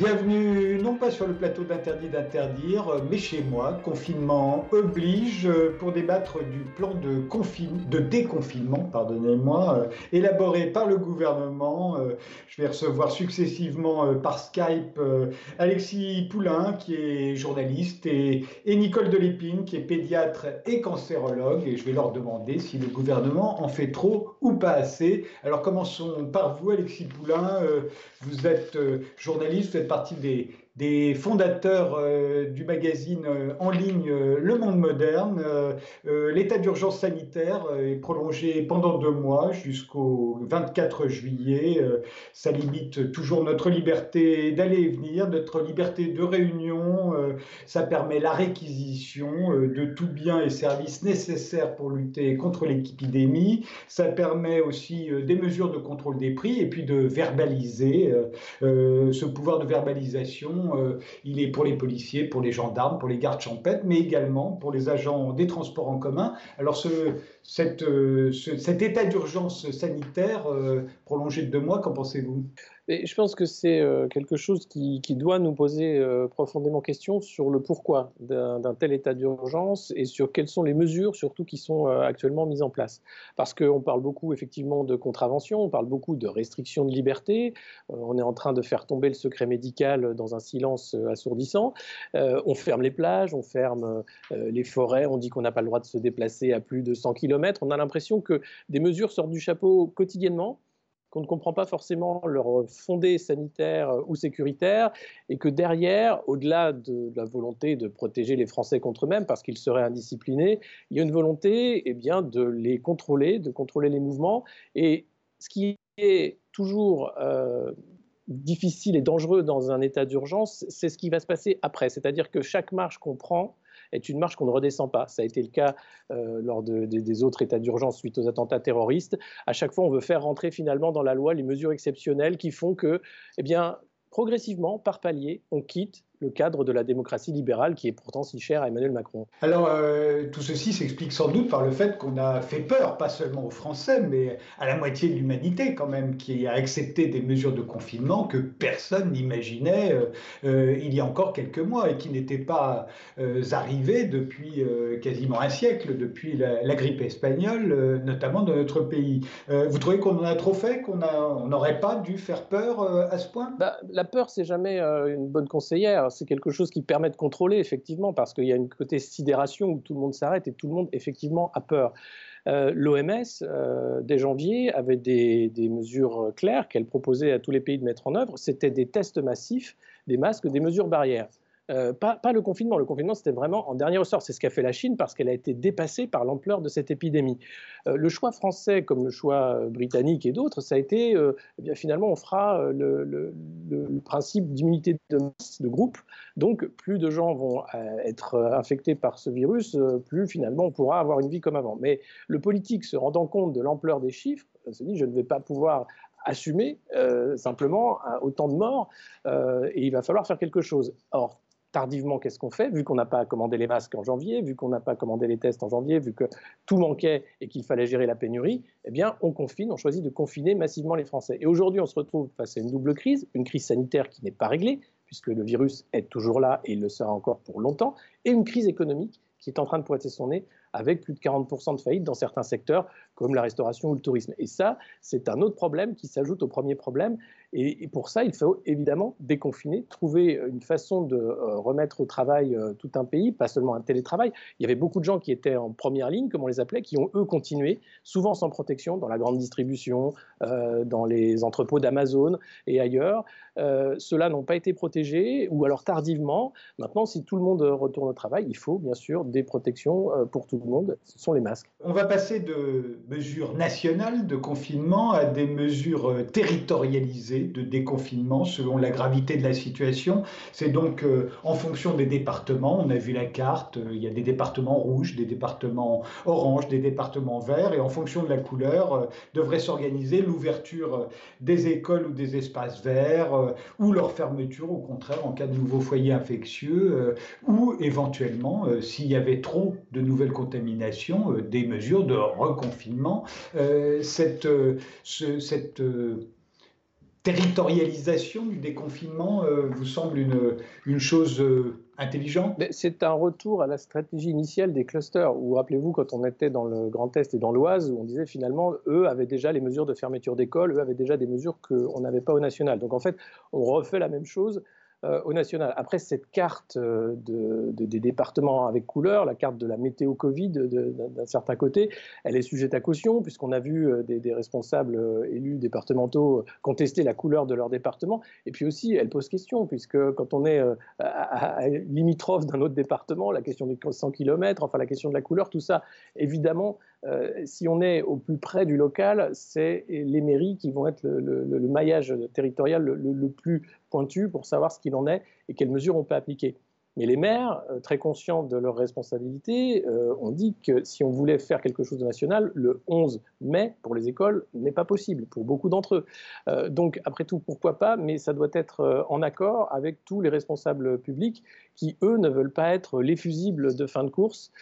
Bienvenue, pas sur le plateau d'Interdit d'interdire, mais chez moi. Confinement oblige pour débattre du plan de, déconfinement, pardonnez-moi, élaboré par le gouvernement. Je vais recevoir successivement par Skype Alexis Poulain, qui est journaliste, et, et Nicole Delépine, qui est pédiatre et cancérologue. Et je vais leur demander si le gouvernement en fait trop ou pas assez. Alors commençons par vous, Alexis Poulain. Vous êtes journaliste, vous faites partie des, des fondateurs euh, du magazine euh, en ligne euh, Le Monde Moderne. L'état d'urgence sanitaire est prolongé pendant deux mois jusqu'au 24 juillet. ça limite toujours notre liberté d'aller et venir, notre liberté de réunion. ça permet la réquisition de tout biens et services nécessaires pour lutter contre l'épidémie. Ça permet aussi des mesures de contrôle des prix et puis de verbaliser. ce pouvoir de verbalisation euh, il est pour les policiers, pour les gendarmes, pour les gardes champêtres, mais également pour les agents des transports en commun. Alors ce, euh, cet état d'urgence sanitaire euh, prolongé de deux mois, qu'en pensez-vous? Je pense que c'est euh, quelque chose qui, doit nous poser euh, profondément question sur le pourquoi d'un tel état d'urgence et sur quelles sont les mesures surtout qui sont euh, actuellement mises en place. Parce qu'on parle beaucoup effectivement de contravention, on parle beaucoup de restrictions de liberté, on est en train de faire tomber le secret médical dans un silence assourdissant, on ferme les plages, on ferme les forêts, on dit qu'on n'a pas le droit de se déplacer à plus de 100 km, on a l'impression que des mesures sortent du chapeau quotidiennement qu'on ne comprend pas forcément leur fondé sanitaire ou sécuritaire, et que derrière, au-delà de la volonté de protéger les Français contre eux-mêmes, parce qu'ils seraient indisciplinés, il y a une volonté eh bien, de les contrôler, de contrôler les mouvements. Et ce qui est toujours euh, difficile et dangereux dans un état d'urgence, c'est ce qui va se passer après. C'est-à-dire que chaque marche qu'on prend, est une marche qu'on ne redescend pas. Ça a été le cas euh, lors des autres états d'urgence suite aux attentats terroristes. À chaque fois, on veut faire rentrer finalement dans la loi les mesures exceptionnelles qui font que, eh progressivement, par palier, on quitte le cadre de la démocratie libérale qui est pourtant si cher à Emmanuel Macron. Alors, euh, tout ceci s'explique sans doute par le fait qu'on a fait peur, pas seulement aux Français, mais à la moitié de l'humanité quand même, qui a accepté des mesures de confinement que personne n'imaginait euh, euh, il y a encore quelques mois et qui n'étaient pas arrivées depuis quasiment un siècle, depuis la, grippe espagnole, notamment dans notre pays. vous trouvez qu'on en a trop fait, qu'on n'aurait pas dû faire peur à ce point? Bah, La peur, c'est jamais une bonne conseillère c'est quelque chose qui permet de contrôler, effectivement, parce qu'il y a une côté sidération où tout le monde s'arrête et tout le monde, effectivement, a peur. Euh, L'OMS, euh, dès janvier, avait des, mesures claires qu'elle proposait à tous les pays de mettre en œuvre. C'était des tests massifs, des masques, des mesures barrières. Euh, pas, le confinement. Le confinement, c'était vraiment en dernier ressort. C'est ce qu'a fait la Chine parce qu'elle a été dépassée par l'ampleur de cette épidémie. Euh, le choix français, comme le choix euh, britannique et d'autres, ça a été, eh bien, finalement, on fera le, principe d'immunité de masse, de groupe. Donc, plus de gens vont être infectés par ce virus, plus finalement on pourra avoir une vie comme avant. Mais le politique, se rendant compte de l'ampleur des chiffres, se dit je ne vais pas pouvoir assumer simplement autant de morts et il va falloir faire quelque chose. Or, tardivement, qu'est-ce qu'on fait Vu qu'on n'a pas commandé les masques en janvier, vu qu'on n'a pas commandé les tests en janvier, vu que tout manquait et qu'il fallait gérer la pénurie, eh bien, on confine, on choisit de confiner massivement les Français. Et aujourd'hui, on se retrouve face à une double crise, une crise sanitaire qui n'est pas réglée, puisque le virus est toujours là et il le sera encore pour longtemps, et une crise économique qui est en train de pointer son nez avec plus de 40% de faillites dans certains secteurs comme la restauration ou le tourisme. Et ça, c'est un autre problème qui s'ajoute au premier problème. Et, pour ça, il faut évidemment déconfiner, trouver une façon de euh, remettre au travail euh, tout un pays, pas seulement un télétravail. Il y avait beaucoup de gens qui étaient en première ligne, comme on les appelait, qui ont eux continué, souvent sans protection, dans la grande distribution, euh, dans les entrepôts d'Amazon et ailleurs. Ceux-là n'ont pas été protégés, ou alors tardivement. Maintenant, si tout le monde retourne au travail, il faut bien sûr des protections pour tout le monde. Ce sont les masques. On va passer de mesures nationales de confinement à des mesures territorialisées de déconfinement selon la gravité de la situation. C'est donc euh, en fonction des départements, on a vu la carte, euh, il y a des départements rouges, des départements oranges, des départements verts, et en fonction de la couleur, euh, devrait s'organiser l'ouverture des écoles ou des espaces verts, ou leur fermeture au contraire en cas de nouveau foyer infectieux, ou éventuellement, s'il y avait trop de nouvelles contaminations, des mesures de reconfinement. Cette, cette territorialisation du déconfinement vous semble une, une chose intelligente? C'est un retour à la stratégie initiale des clusters, où rappelez-vous quand on était dans le Grand Est et dans l'Oise, où on disait finalement, eux avaient déjà les mesures de fermeture d'école, eux avaient déjà des mesures qu'on n'avait pas au national. Donc en fait, on refait la même chose euh, au national. Après, cette carte euh, de, des départements avec couleur, la carte de la météo Covid d'un certain côté, elle est sujette à caution, puisqu'on a vu euh, des, responsables élus départementaux contester la couleur de leur département. Et puis aussi, elle pose question, puisque quand on est à, limitrophe d'un autre département, la question des 100 km, enfin la question de la couleur, tout ça, évidemment, si on est au plus près du local, c'est les mairies qui vont être le, maillage territorial le, plus pointu pour savoir ce qu'il en est et quelles mesures on peut appliquer. Mais les maires, euh, très conscients de leurs responsabilités, euh, ont dit que si on voulait faire quelque chose de national, le 11 mai, pour les écoles, n'est pas possible, pour beaucoup d'entre eux. Euh, donc, après tout, pourquoi pas, mais ça doit être en accord avec tous les responsables publics qui, eux, ne veulent pas être les fusibles de fin de course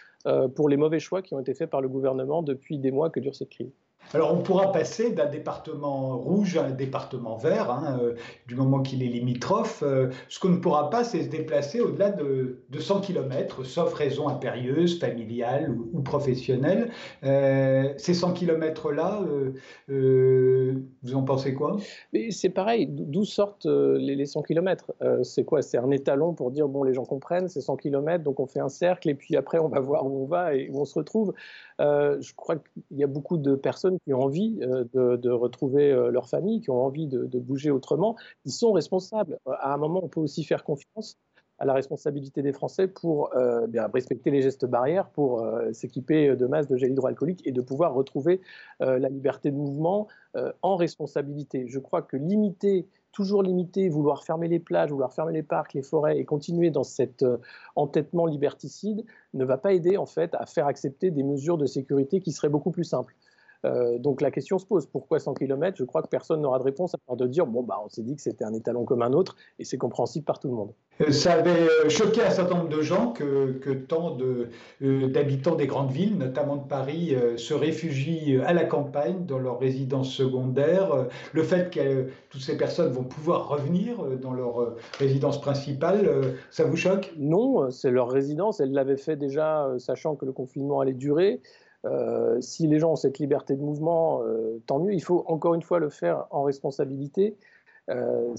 pour les mauvais choix qui ont été faits par le gouvernement depuis des mois que dure cette crise. Alors on pourra passer d'un département rouge à un département vert, hein, euh, du moment qu'il est limitrophe. Euh, ce qu'on ne pourra pas, c'est se déplacer au-delà de, 100 km, sauf raison impérieuse, familiale ou, professionnelle. Euh, ces 100 km-là, vous en pensez quoi? C'est pareil, d'où sortent les, 100 km C'est quoi? C'est un étalon pour dire, bon, les gens comprennent, c'est 100 km, donc on fait un cercle, et puis après on va voir où on va et où on se retrouve. je crois qu'il y a beaucoup de personnes qui ont envie euh, de, retrouver euh, leur famille, qui ont envie de, bouger autrement, ils sont responsables. Euh, à un moment, on peut aussi faire confiance à la responsabilité des Français pour bien, respecter les gestes barrières, pour s'équiper de masses de gel hydroalcoolique et de pouvoir retrouver la liberté de mouvement en responsabilité. Je crois que limiter toujours limiter, vouloir fermer les plages, vouloir fermer les parcs, les forêts et continuer dans cet entêtement liberticide ne va pas aider en fait à faire accepter des mesures de sécurité qui seraient beaucoup plus simples. Euh, donc la question se pose, pourquoi 100 km Je crois que personne n'aura de réponse à part de dire, bon, bah, on s'est dit que c'était un étalon comme un autre, et c'est compréhensible par tout le monde. Euh, ça avait euh, choqué un certain nombre de gens que, que tant d'habitants des grandes villes, notamment de Paris, se réfugient à la campagne, dans leur résidence secondaire. Le fait que toutes ces personnes vont pouvoir revenir dans leur résidence principale, ça vous choque? Non, c'est leur résidence. Elles l'avaient fait déjà, sachant que le confinement allait durer. Euh, si les gens ont cette liberté de mouvement, euh, tant mieux. Il faut encore une fois le faire en responsabilité. Euh,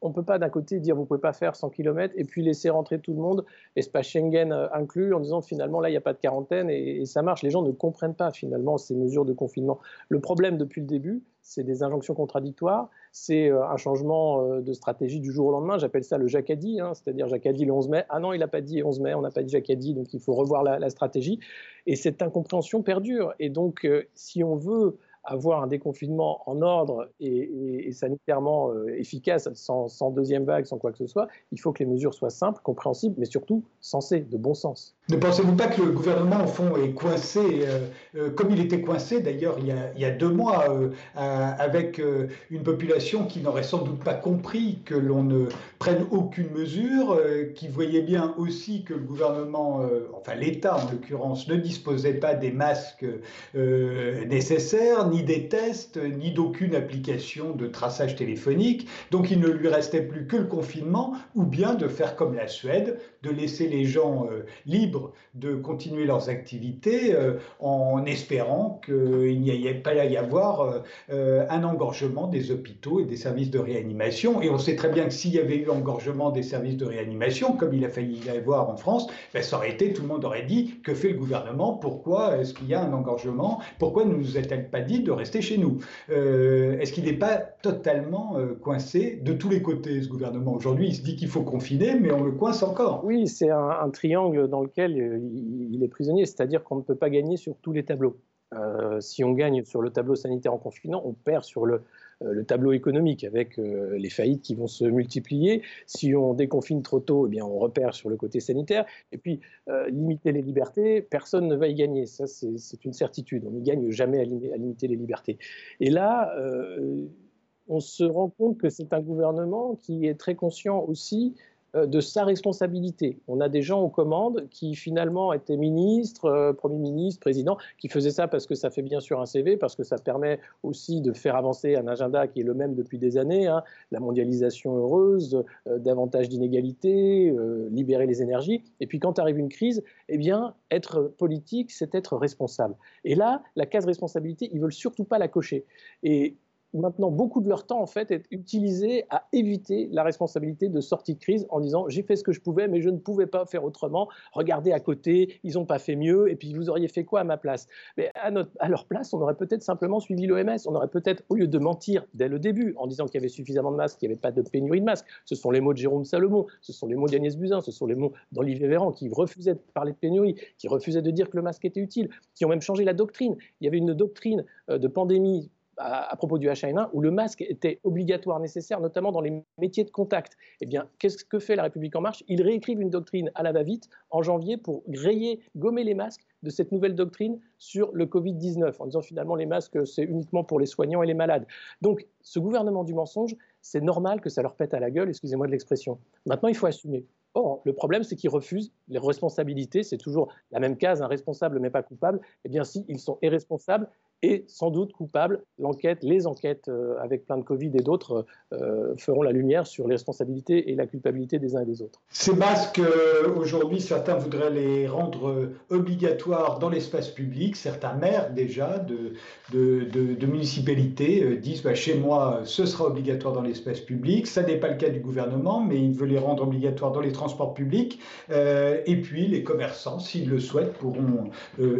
on ne peut pas d'un côté dire vous ne pouvez pas faire 100 km et puis laisser rentrer tout le monde, espace Schengen inclus, en disant finalement là il n'y a pas de quarantaine et, ça marche. Les gens ne comprennent pas finalement ces mesures de confinement. Le problème depuis le début, c'est des injonctions contradictoires c'est euh, un changement euh, de stratégie du jour au lendemain. J'appelle ça le jacadi, hein, c'est-à-dire jacadi le 11 mai. Ah non, il n'a pas dit 11 mai, on n'a pas dit jacadi, donc il faut revoir la, stratégie. Et cette incompréhension perdure. Et donc, euh, si on veut avoir un déconfinement en ordre et, sanitairement euh, efficace, sans, deuxième vague, sans quoi que ce soit, il faut que les mesures soient simples, compréhensibles, mais surtout sensées, de bon sens. Ne pensez-vous pas que le gouvernement, au fond, est coincé, euh, euh, comme il était coincé d'ailleurs il, il, y a deux mois, avec une population qui n'aurait sans doute pas compris que l'on ne prenne aucune mesure, qui voyait bien aussi que le gouvernement, enfin l'État en l'occurrence, ne disposait pas des masques nécessaires, ni des tests, ni d'aucune application de traçage téléphonique. Donc il ne lui restait plus que le confinement, ou bien de faire comme la Suède, de laisser les gens euh, libres de continuer leurs activités euh, en espérant qu'il n'y ait pas à y avoir euh, un engorgement des hôpitaux et des services de réanimation. Et on sait très bien que s'il y avait eu engorgement des services de réanimation, comme il a failli y avoir en France, ben, ça aurait été, tout le monde aurait dit, que fait le gouvernement? Pourquoi est-ce qu'il y a un engorgement? Pourquoi ne nous est-elle pas dit de rester chez nous. Euh, est-ce qu'il n'est pas totalement euh, coincé de tous les côtés, ce gouvernement? Aujourd'hui, il se dit qu'il faut confiner, mais on le coince encore. Oui, c'est un, triangle dans lequel euh, il, est prisonnier, c'est-à-dire qu'on ne peut pas gagner sur tous les tableaux. si on gagne sur le tableau sanitaire en confinant, on perd sur le, le tableau économique avec euh, les faillites qui vont se multiplier. Si on déconfine trop tôt, eh bien, on repère sur le côté sanitaire. Et puis, euh, limiter les libertés, personne ne va y gagner. Ça, c'est une certitude. On n'y gagne jamais à, limiter les libertés. Et là, on se rend compte que c'est un gouvernement qui est très conscient aussi euh, de sa responsabilité. On a des gens aux commandes qui finalement étaient ministres, euh, Premier ministre, président, qui faisaient ça parce que ça fait bien sûr un CV, parce que ça permet aussi de faire avancer un agenda qui est le même depuis des années, hein. la mondialisation heureuse, euh, davantage d'inégalités, libérer les énergies. Et puis quand arrive une crise, eh bien, être politique, c'est être responsable. Et là, la case responsabilité, ils veulent surtout pas la cocher. Et maintenant beaucoup de leur temps en fait est utilisé à éviter la responsabilité de sortie de crise en disant j'ai fait ce que je pouvais mais je ne pouvais pas faire autrement. Regardez à côté, ils n'ont pas fait mieux et puis vous auriez fait quoi à ma place? Mais à, leur place, on aurait peut-être simplement suivi l'OMS. On aurait peut-être au lieu de mentir dès le début en disant qu'il y avait suffisamment de masques, qu'il n'y avait pas de pénurie de masques. Ce sont les mots de Jérôme Salomon, ce sont les mots d'Agnès Buzyn, ce sont les mots d'Olivier Véran qui refusaient de parler de pénurie, qui refusaient de dire que le masque était utile, qui ont même changé la doctrine. Il y avait une doctrine euh, de pandémie à, propos du H1N1 où le masque était obligatoire, nécessaire, notamment dans les métiers de contact. Eh bien, qu'est-ce que fait la République en marche? Ils réécrivent une doctrine à la va-vite en janvier pour rayer, gommer les masques de cette nouvelle doctrine sur le Covid-19, en disant finalement les masques, c'est uniquement pour les soignants et les malades. Donc, ce gouvernement du mensonge, c'est normal que ça leur pète à la gueule, excusez-moi de l'expression. Maintenant, il faut assumer. Or, le problème, c'est qu'ils refusent les responsabilités. C'est toujours la même case, un responsable mais pas coupable. Eh bien, si, ils sont irresponsables et sans doute coupables. L'enquête, les enquêtes euh, avec plein de Covid et d'autres euh, feront la lumière sur les responsabilités et la culpabilité des uns et des autres. Ces masques, euh, aujourd'hui, certains voudraient les rendre obligatoires dans l'espace public. Certains maires déjà de, de, municipalités disent bah, chez moi, ce sera obligatoire dans l'espace public. Ça n'est pas le cas du gouvernement, mais il veut les rendre obligatoires dans les transports publics. et puis les commerçants, s'ils le souhaitent, pourront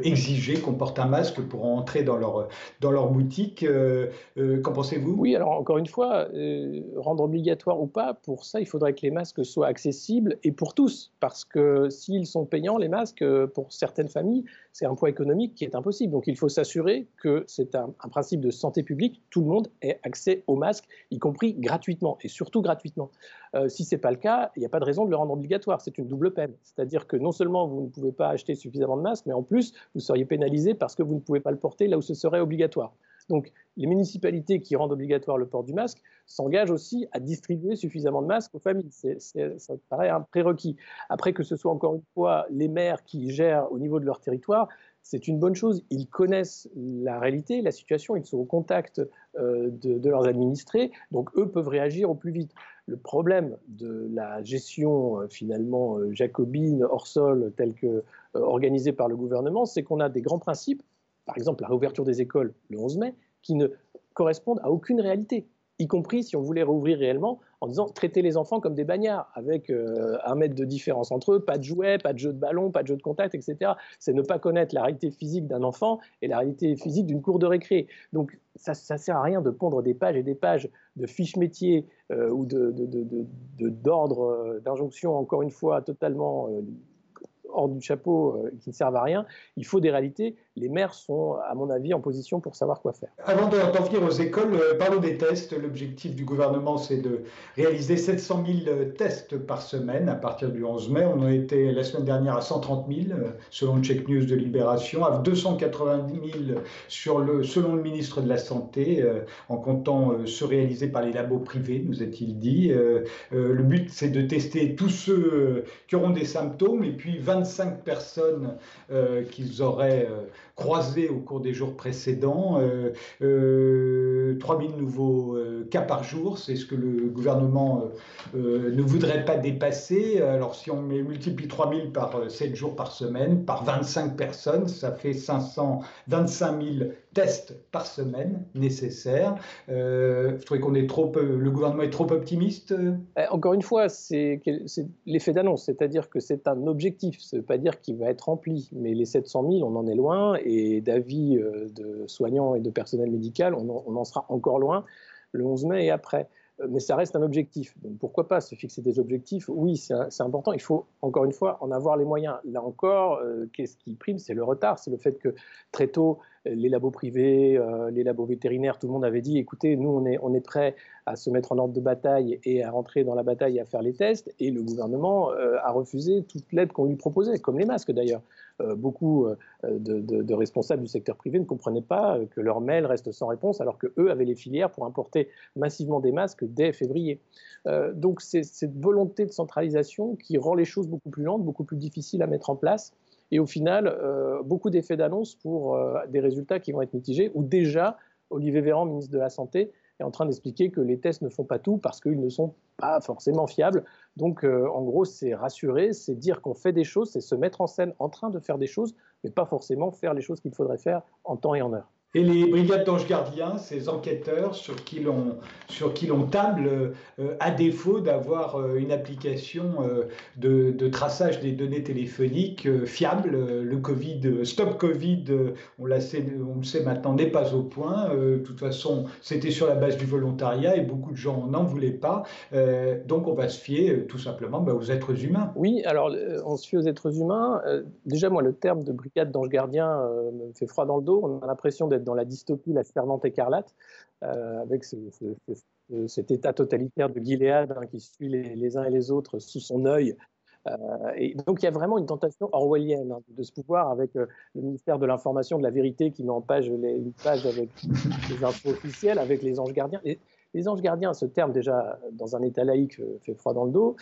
exiger qu'on porte un masque pour entrer dans leur dans leur boutique. Euh, euh, qu'en pensez-vous? Oui, alors encore une fois, euh, rendre obligatoire ou pas, pour ça, il faudrait que les masques soient accessibles et pour tous, parce que s'ils sont payants, les masques, pour certaines familles, c'est un poids économique qui est impossible. Donc il faut s'assurer que c'est un, principe de santé publique, tout le monde ait accès aux masques, y compris gratuitement, et surtout gratuitement. si ce n'est pas le cas, il n'y a pas de raison de le rendre obligatoire, c'est une double peine. C'est-à-dire que non seulement vous ne pouvez pas acheter suffisamment de masques, mais en plus, vous seriez pénalisé parce que vous ne pouvez pas le porter là où ce serait obligatoire. Donc, les municipalités qui rendent obligatoire le port du masque s'engagent aussi à distribuer suffisamment de masques aux familles. ça paraît un prérequis. Après, que ce soit encore une fois les maires qui gèrent au niveau de leur territoire, c'est une bonne chose. Ils connaissent la réalité, la situation, ils sont au contact euh, de, leurs administrés, donc eux peuvent réagir au plus vite. Le problème de la gestion euh, finalement euh, jacobine hors sol telle que organisée par le gouvernement, c'est qu'on a des grands principes par exemple la réouverture des écoles le 11 mai, qui ne correspondent à aucune réalité, y compris si on voulait rouvrir réellement en disant traiter les enfants comme des bagnards, avec euh, un mètre de différence entre eux, pas de jouets, pas de jeux de ballon, pas de jeux de contact, etc. C'est ne pas connaître la réalité physique d'un enfant et la réalité physique d'une cour de récré. Donc ça ne sert à rien de pondre des pages et des pages de fiches métiers euh, ou d'ordre, euh, d'injonction, encore une fois, totalement hors du chapeau qui ne servent à rien. Il faut des réalités. Les maires sont, à mon avis, en position pour savoir quoi faire. Avant d'en venir aux écoles, euh, parlons des tests. L'objectif du gouvernement, c'est de réaliser 700 000 euh, tests par semaine à partir du 11 mai. On a été la semaine dernière à 130 000, selon le Check News de Libération, à 280 000 sur le, selon le ministre de la Santé, en comptant ceux réalisés par les labos privés, nous a-t-il dit. Le but, c'est de tester tous ceux qui auront des symptômes et puis 20 25 personnes euh, qu'ils auraient euh, croisées au cours des jours précédents, 3000 euh, nouveaux cas par jour, c'est ce que le gouvernement ne voudrait pas dépasser. Alors si on multiplie 3000 par 7 jours par semaine, par 25 personnes, ça fait 525 000 tests par semaine nécessaires. Euh, je trouvais qu'on est trop, le gouvernement est trop optimiste. Eh, encore une fois, c'est l'effet d'annonce, c'est-à-dire que c'est un objectif. Ça ne veut pas dire qu'il va être rempli, mais les 700 000, on en est loin, et d'avis euh, de soignants et de personnel médical, on en, sera encore loin le 11 mai et après euh, mais ça reste un objectif. Donc pourquoi pas se fixer des objectifs? Oui, c'est important. Il faut encore une fois en avoir les moyens. Là encore, euh, qu'est-ce qui prime? C'est le retard, c'est le fait que très tôt, les labos privés, les labos vétérinaires, tout le monde avait dit, écoutez, nous, on est, on prêt à se mettre en ordre de bataille et à rentrer dans la bataille et à faire les tests. Et le gouvernement a refusé toute l'aide qu'on lui proposait, comme les masques d'ailleurs. beaucoup de, de, responsables du secteur privé ne comprenaient pas que leur mail reste sans réponse, alors qu'eux avaient les filières pour importer massivement des masques dès février. donc c'est cette volonté de centralisation qui rend les choses beaucoup plus lentes, beaucoup plus difficiles à mettre en place et au final, euh, beaucoup d'effets d'annonce pour euh, des résultats qui vont être mitigés, ou déjà, Olivier Véran, ministre de la Santé, est en train d'expliquer que les tests ne font pas tout parce qu'ils ne sont pas forcément fiables. Donc, euh, en gros, c'est rassurer, c'est dire qu'on fait des choses, c'est se mettre en scène en train de faire des choses, mais pas forcément faire les choses qu'il faudrait faire en temps et en heure. Et les brigades d'anges gardiens, ces enquêteurs sur qui l'on, table, euh, à défaut d'avoir euh, une application euh, de, de, traçage des données téléphoniques fiable, le Covid, Stop Covid, on le sait maintenant, n'est pas au point. de toute façon, c'était sur la base du volontariat et beaucoup de gens n'en voulaient pas. donc, on va se fier tout simplement bah, aux êtres humains. Oui, alors on se fie aux êtres humains. déjà, moi, le terme de brigade d'anges gardiens me fait froid dans le dos. On a l'impression d'être dans la dystopie, la servante écarlate, euh, avec cet état totalitaire de Gilead hein, qui suit les, uns et les autres sous son œil. Euh, et donc il y a vraiment une tentation orwellienne hein, de ce pouvoir avec euh, le ministère de l'information, de la vérité qui met en page les, une page avec les infos officielles, avec les anges gardiens. Les anges gardiens, ce terme déjà dans un état laïque fait froid dans le dos,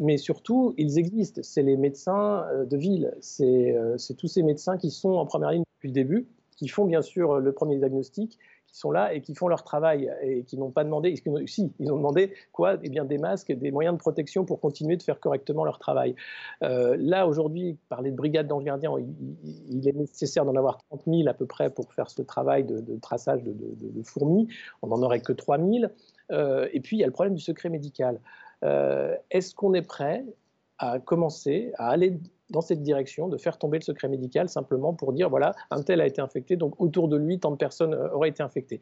mais surtout ils existent. C'est les médecins de ville, c'est tous ces médecins qui sont en première ligne depuis le début qui font bien sûr le premier diagnostic, qui sont là et qui font leur travail et qui n'ont pas demandé, si, ils ont demandé quoi Eh bien des masques, des moyens de protection pour continuer de faire correctement leur travail. Euh, là, aujourd'hui, parler de brigade d'anges gardiens, il, est nécessaire d'en avoir 30 000 à peu près pour faire ce travail de, traçage de, fourmis. On n'en aurait que 3 000. Euh, et puis, il y a le problème du secret médical. Euh, est-ce qu'on est prêt à commencer à aller dans cette direction, de faire tomber le secret médical simplement pour dire, voilà, un tel a été infecté, donc autour de lui, tant de personnes euh, auraient été infectées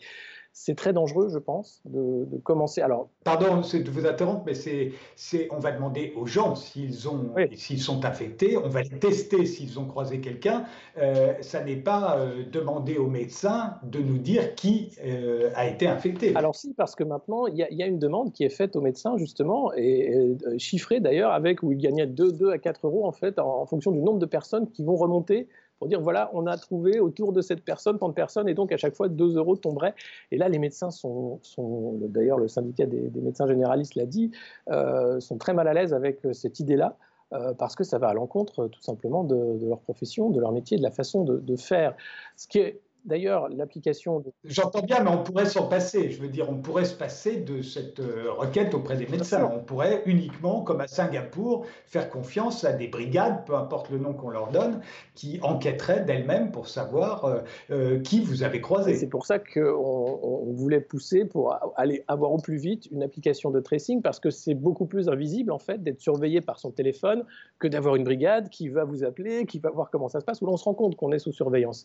c'est très dangereux, je pense, de, commencer. Alors, pardon de vous interrompre, mais c'est, c'est, on va demander aux gens s'ils ont, s'ils sont infectés, on va les tester s'ils ont croisé quelqu'un. Euh, ça n'est pas euh, demander aux médecins de nous dire qui euh, a été infecté. Alors si, parce que maintenant il y, a une demande qui est faite aux médecins justement et, chiffrée d'ailleurs avec où ils gagnaient 2, 2 à 4 euros en fait en fonction du nombre de personnes qui vont remonter pour dire voilà, on a trouvé autour de cette personne tant de personnes, et donc à chaque fois 2 euros tomberaient. Et là, les médecins sont, sont d'ailleurs le syndicat des, médecins généralistes l'a dit, euh, sont très mal à l'aise avec euh, cette idée-là. Euh, parce que ça va à l'encontre tout simplement de, leur profession, de leur métier, de la façon de, de faire. Ce qui est D'ailleurs, l'application. J'entends bien, mais on pourrait s'en passer. Je veux dire, on pourrait se passer de cette euh, requête auprès des médecins. On pourrait uniquement, comme à Singapour, faire confiance à des brigades, peu importe le nom qu'on leur donne, qui enquêteraient d'elles-mêmes pour savoir euh, euh, qui vous avez croisé. C'est pour ça qu'on voulait pousser pour aller avoir au plus vite une application de tracing, parce que c'est beaucoup plus invisible, en fait, d'être surveillé par son téléphone que d'avoir une brigade qui va vous appeler, qui va voir comment ça se passe, où l'on se rend compte qu'on est sous surveillance.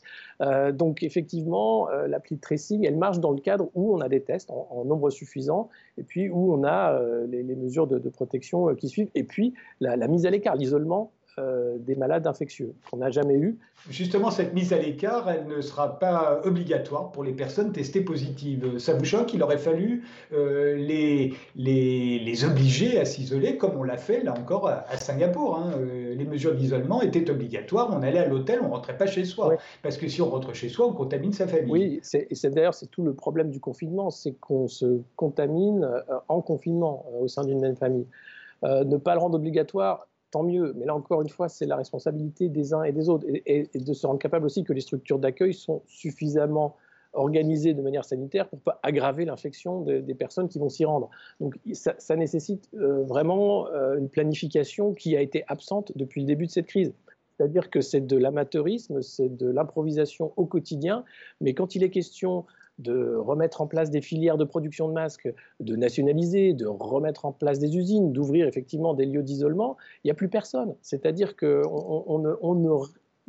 donc, effectivement, euh, l'appli de tracing, elle marche dans le cadre où on a des tests en, nombre suffisant, et puis où on a euh, les, mesures de, protection euh, qui suivent, et puis la mise à l'écart, l'isolement euh, des malades infectieux qu'on n'a jamais eu. Justement, cette mise à l'écart, elle ne sera pas obligatoire pour les personnes testées positives. Ça vous choque? Il aurait fallu euh, les, les, les, obliger à s'isoler, comme on l'a fait là encore à, Singapour. Hein. Euh, les mesures d'isolement étaient obligatoires. On allait à l'hôtel, on ne rentrait pas chez soi. Parce que si on rentre chez soi, on contamine sa famille. Oui, et c'est d'ailleurs c'est tout le problème du confinement, c'est qu'on se contamine en confinement au sein d'une même famille. ne pas le rendre obligatoire, tant mieux. Mais là encore une fois, c'est la responsabilité des uns et des autres, et, de se rendre capable aussi que les structures d'accueil sont suffisamment organisées de manière sanitaire pour pas aggraver l'infection des personnes qui vont s'y rendre. Donc ça, nécessite euh, vraiment euh, une planification qui a été absente depuis le début de cette crise. C'est-à-dire que c'est de l'amateurisme, c'est de l'improvisation au quotidien, mais quand il est question de remettre en place des filières de production de masques, de nationaliser, de remettre en place des usines, d'ouvrir effectivement des lieux d'isolement, il n'y a plus personne. C'est-à-dire que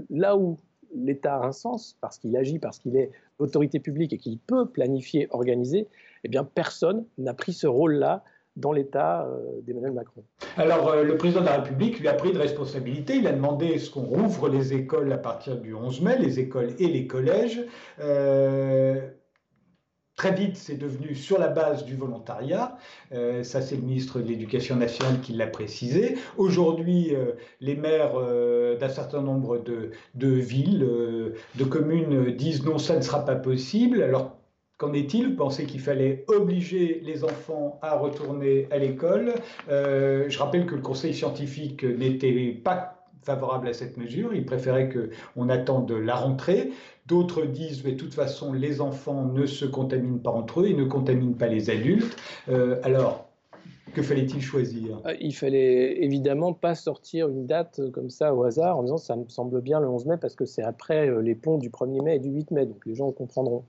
là où l'État a un sens, parce qu'il agit, parce qu'il est autorité publique et qu'il peut planifier, organiser, eh bien personne n'a pris ce rôle-là dans l'État d'Emmanuel Macron. Alors, le président de la République lui a pris de responsabilité. Il a demandé ce qu'on rouvre les écoles à partir du 11 mai, les écoles et les collèges. Très vite, c'est devenu sur la base du volontariat. Euh, ça, c'est le ministre de l'Éducation nationale qui l'a précisé. Aujourd'hui, euh, les maires euh, d'un certain nombre de, de villes, de communes disent non, ça ne sera pas possible. Alors, Qu'en est-il? Vous pensez qu'il fallait obliger les enfants à retourner à l'école? Je rappelle que le conseil scientifique n'était pas favorable à cette mesure. Il préférait qu'on attende la rentrée. D'autres disent, mais de toute façon, les enfants ne se contaminent pas entre eux, ils ne contaminent pas les adultes. Euh, alors, que fallait-il choisir? Euh, Il fallait évidemment pas sortir une date comme ça au hasard en disant ça me semble bien le 11 mai parce que c'est après euh, les ponts du 1er mai et du 8 mai, donc les gens comprendront.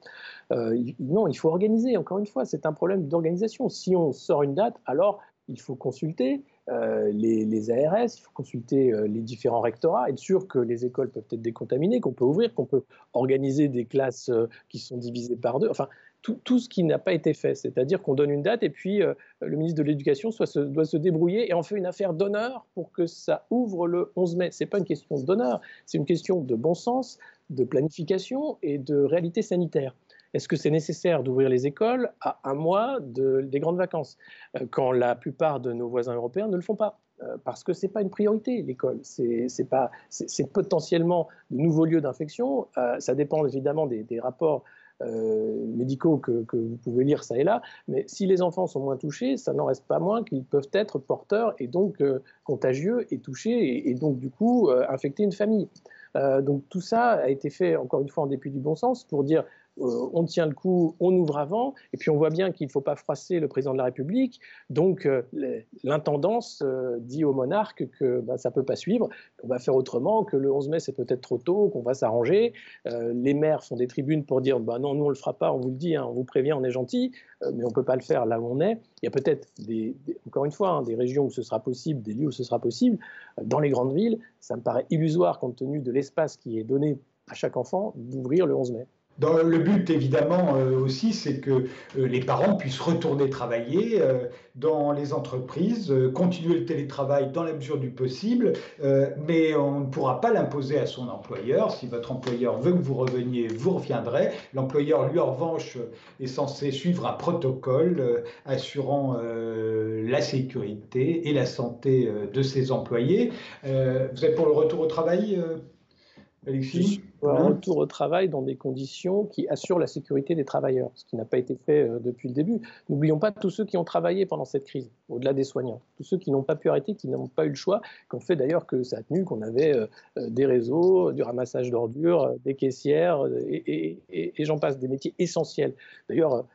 non, il faut organiser, encore une fois, c'est un problème d'organisation. Si on sort une date, alors il faut consulter, euh, les, ARS, il faut consulter euh, les différents rectorats, être sûr que les écoles peuvent être décontaminées, qu'on peut ouvrir, qu'on peut organiser des classes euh, qui sont divisées par deux. Enfin, tout, ce qui n'a pas été fait. C'est-à-dire qu'on donne une date et puis le ministre de l'Éducation doit se débrouiller et en fait une affaire d'honneur pour que ça ouvre le 11 mai. Ce n'est pas une question d'honneur, c'est une question de bon sens, de planification et de réalité sanitaire. Est-ce que c'est nécessaire d'ouvrir les écoles à un mois des grandes vacances, euh, quand la plupart de nos voisins européens ne le font pas euh, parce que ce n'est pas une priorité, l'école. C'est potentiellement de nouveaux lieux d'infection. Euh, ça dépend évidemment des, rapports médicaux que, vous pouvez lire ça et là. Mais si les enfants sont moins touchés, ça n'en reste pas moins qu'ils peuvent être porteurs et donc contagieux et touchés et, donc du coup infecter une famille. donc tout ça a été fait, encore une fois, en dépit du bon sens, pour dire euh, on tient le coup, on ouvre avant, et puis on voit bien qu'il ne faut pas froisser le président de la République. Donc euh, l'intendance euh, dit au monarque que bah, ça ne peut pas suivre, qu'on va faire autrement, que le 11 mai c'est peut-être trop tôt, qu'on va s'arranger. les maires font des tribunes pour dire bah, non, nous on ne le fera pas, on vous le dit, hein, on vous prévient, on est gentil, mais on ne peut pas le faire là où on est. Il y a peut-être, encore une fois, hein, des régions où ce sera possible, des lieux où ce sera possible. Dans les grandes villes, ça me paraît illusoire compte tenu de l'espace qui est donné à chaque enfant d'ouvrir le 11 mai le but, évidemment, euh, aussi, c'est que euh, les parents puissent retourner travailler euh, dans les entreprises, continuer le télétravail dans la mesure du possible, mais on ne pourra pas l'imposer à son employeur. Si votre employeur veut que vous reveniez, vous reviendrez. L'employeur, lui, en revanche, est censé suivre un protocole assurant la sécurité et la santé de ses employés. vous êtes pour le retour au travail Alexis? Un retour au travail dans des conditions qui assurent la sécurité des travailleurs, ce qui n'a pas été fait euh, depuis le début. N'oublions pas tous ceux qui ont travaillé pendant cette crise, au-delà des soignants, tous ceux qui n'ont pas pu arrêter, qui n'ont pas eu le choix, qui ont fait d'ailleurs que ça a tenu, qu'on avait euh, euh, des réseaux, du ramassage d'ordures, des caissières, et, j'en passe, des métiers essentiels. D'ailleurs,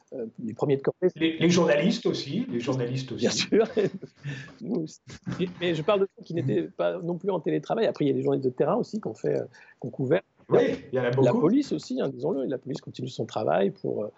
les premiers de corvée. Les, journalistes aussi, les journalistes aussi. Bien sûr. mais je parle de ceux qui n'étaient pas non plus en télétravail. Après, il y a des journalistes de terrain aussi qui ont fait, qui ont couvert oui, il y en a beaucoup. La police aussi, hein, disons-le, la police continue son travail pour euh,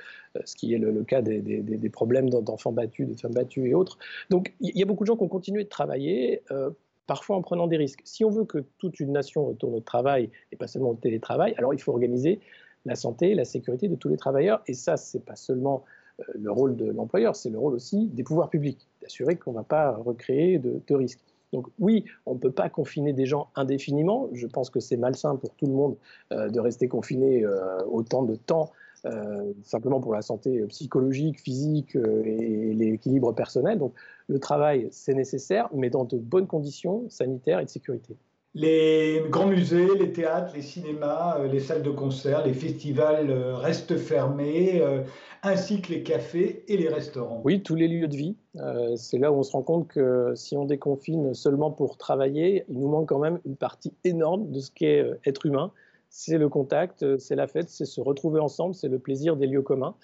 ce qui est le, cas des, problèmes d'enfants battus, de femmes battues et autres. Donc il y a beaucoup de gens qui ont continué de travailler, euh, parfois en prenant des risques. Si on veut que toute une nation retourne au travail, et pas seulement au télétravail, alors il faut organiser la santé, la sécurité de tous les travailleurs. Et ça, ce n'est pas seulement euh, le rôle de l'employeur, c'est le rôle aussi des pouvoirs publics, d'assurer qu'on ne va pas recréer de risques. Donc oui, on ne peut pas confiner des gens indéfiniment. Je pense que c'est malsain pour tout le monde euh, de rester confiné euh, autant de temps, euh, simplement pour la santé psychologique, physique et l'équilibre personnel. Donc le travail, c'est nécessaire, mais dans de bonnes conditions sanitaires et de sécurité. Les grands musées, les théâtres, les cinémas, les salles de concert, les festivals restent fermés ainsi que les cafés et les restaurants. Oui, tous les lieux de vie. Euh, c'est là où on se rend compte que si on déconfine seulement pour travailler, il nous manque quand même une partie énorme de ce qu'est euh, être humain. C'est le contact, euh, c'est la fête, c'est se retrouver ensemble, c'est le plaisir des lieux communs.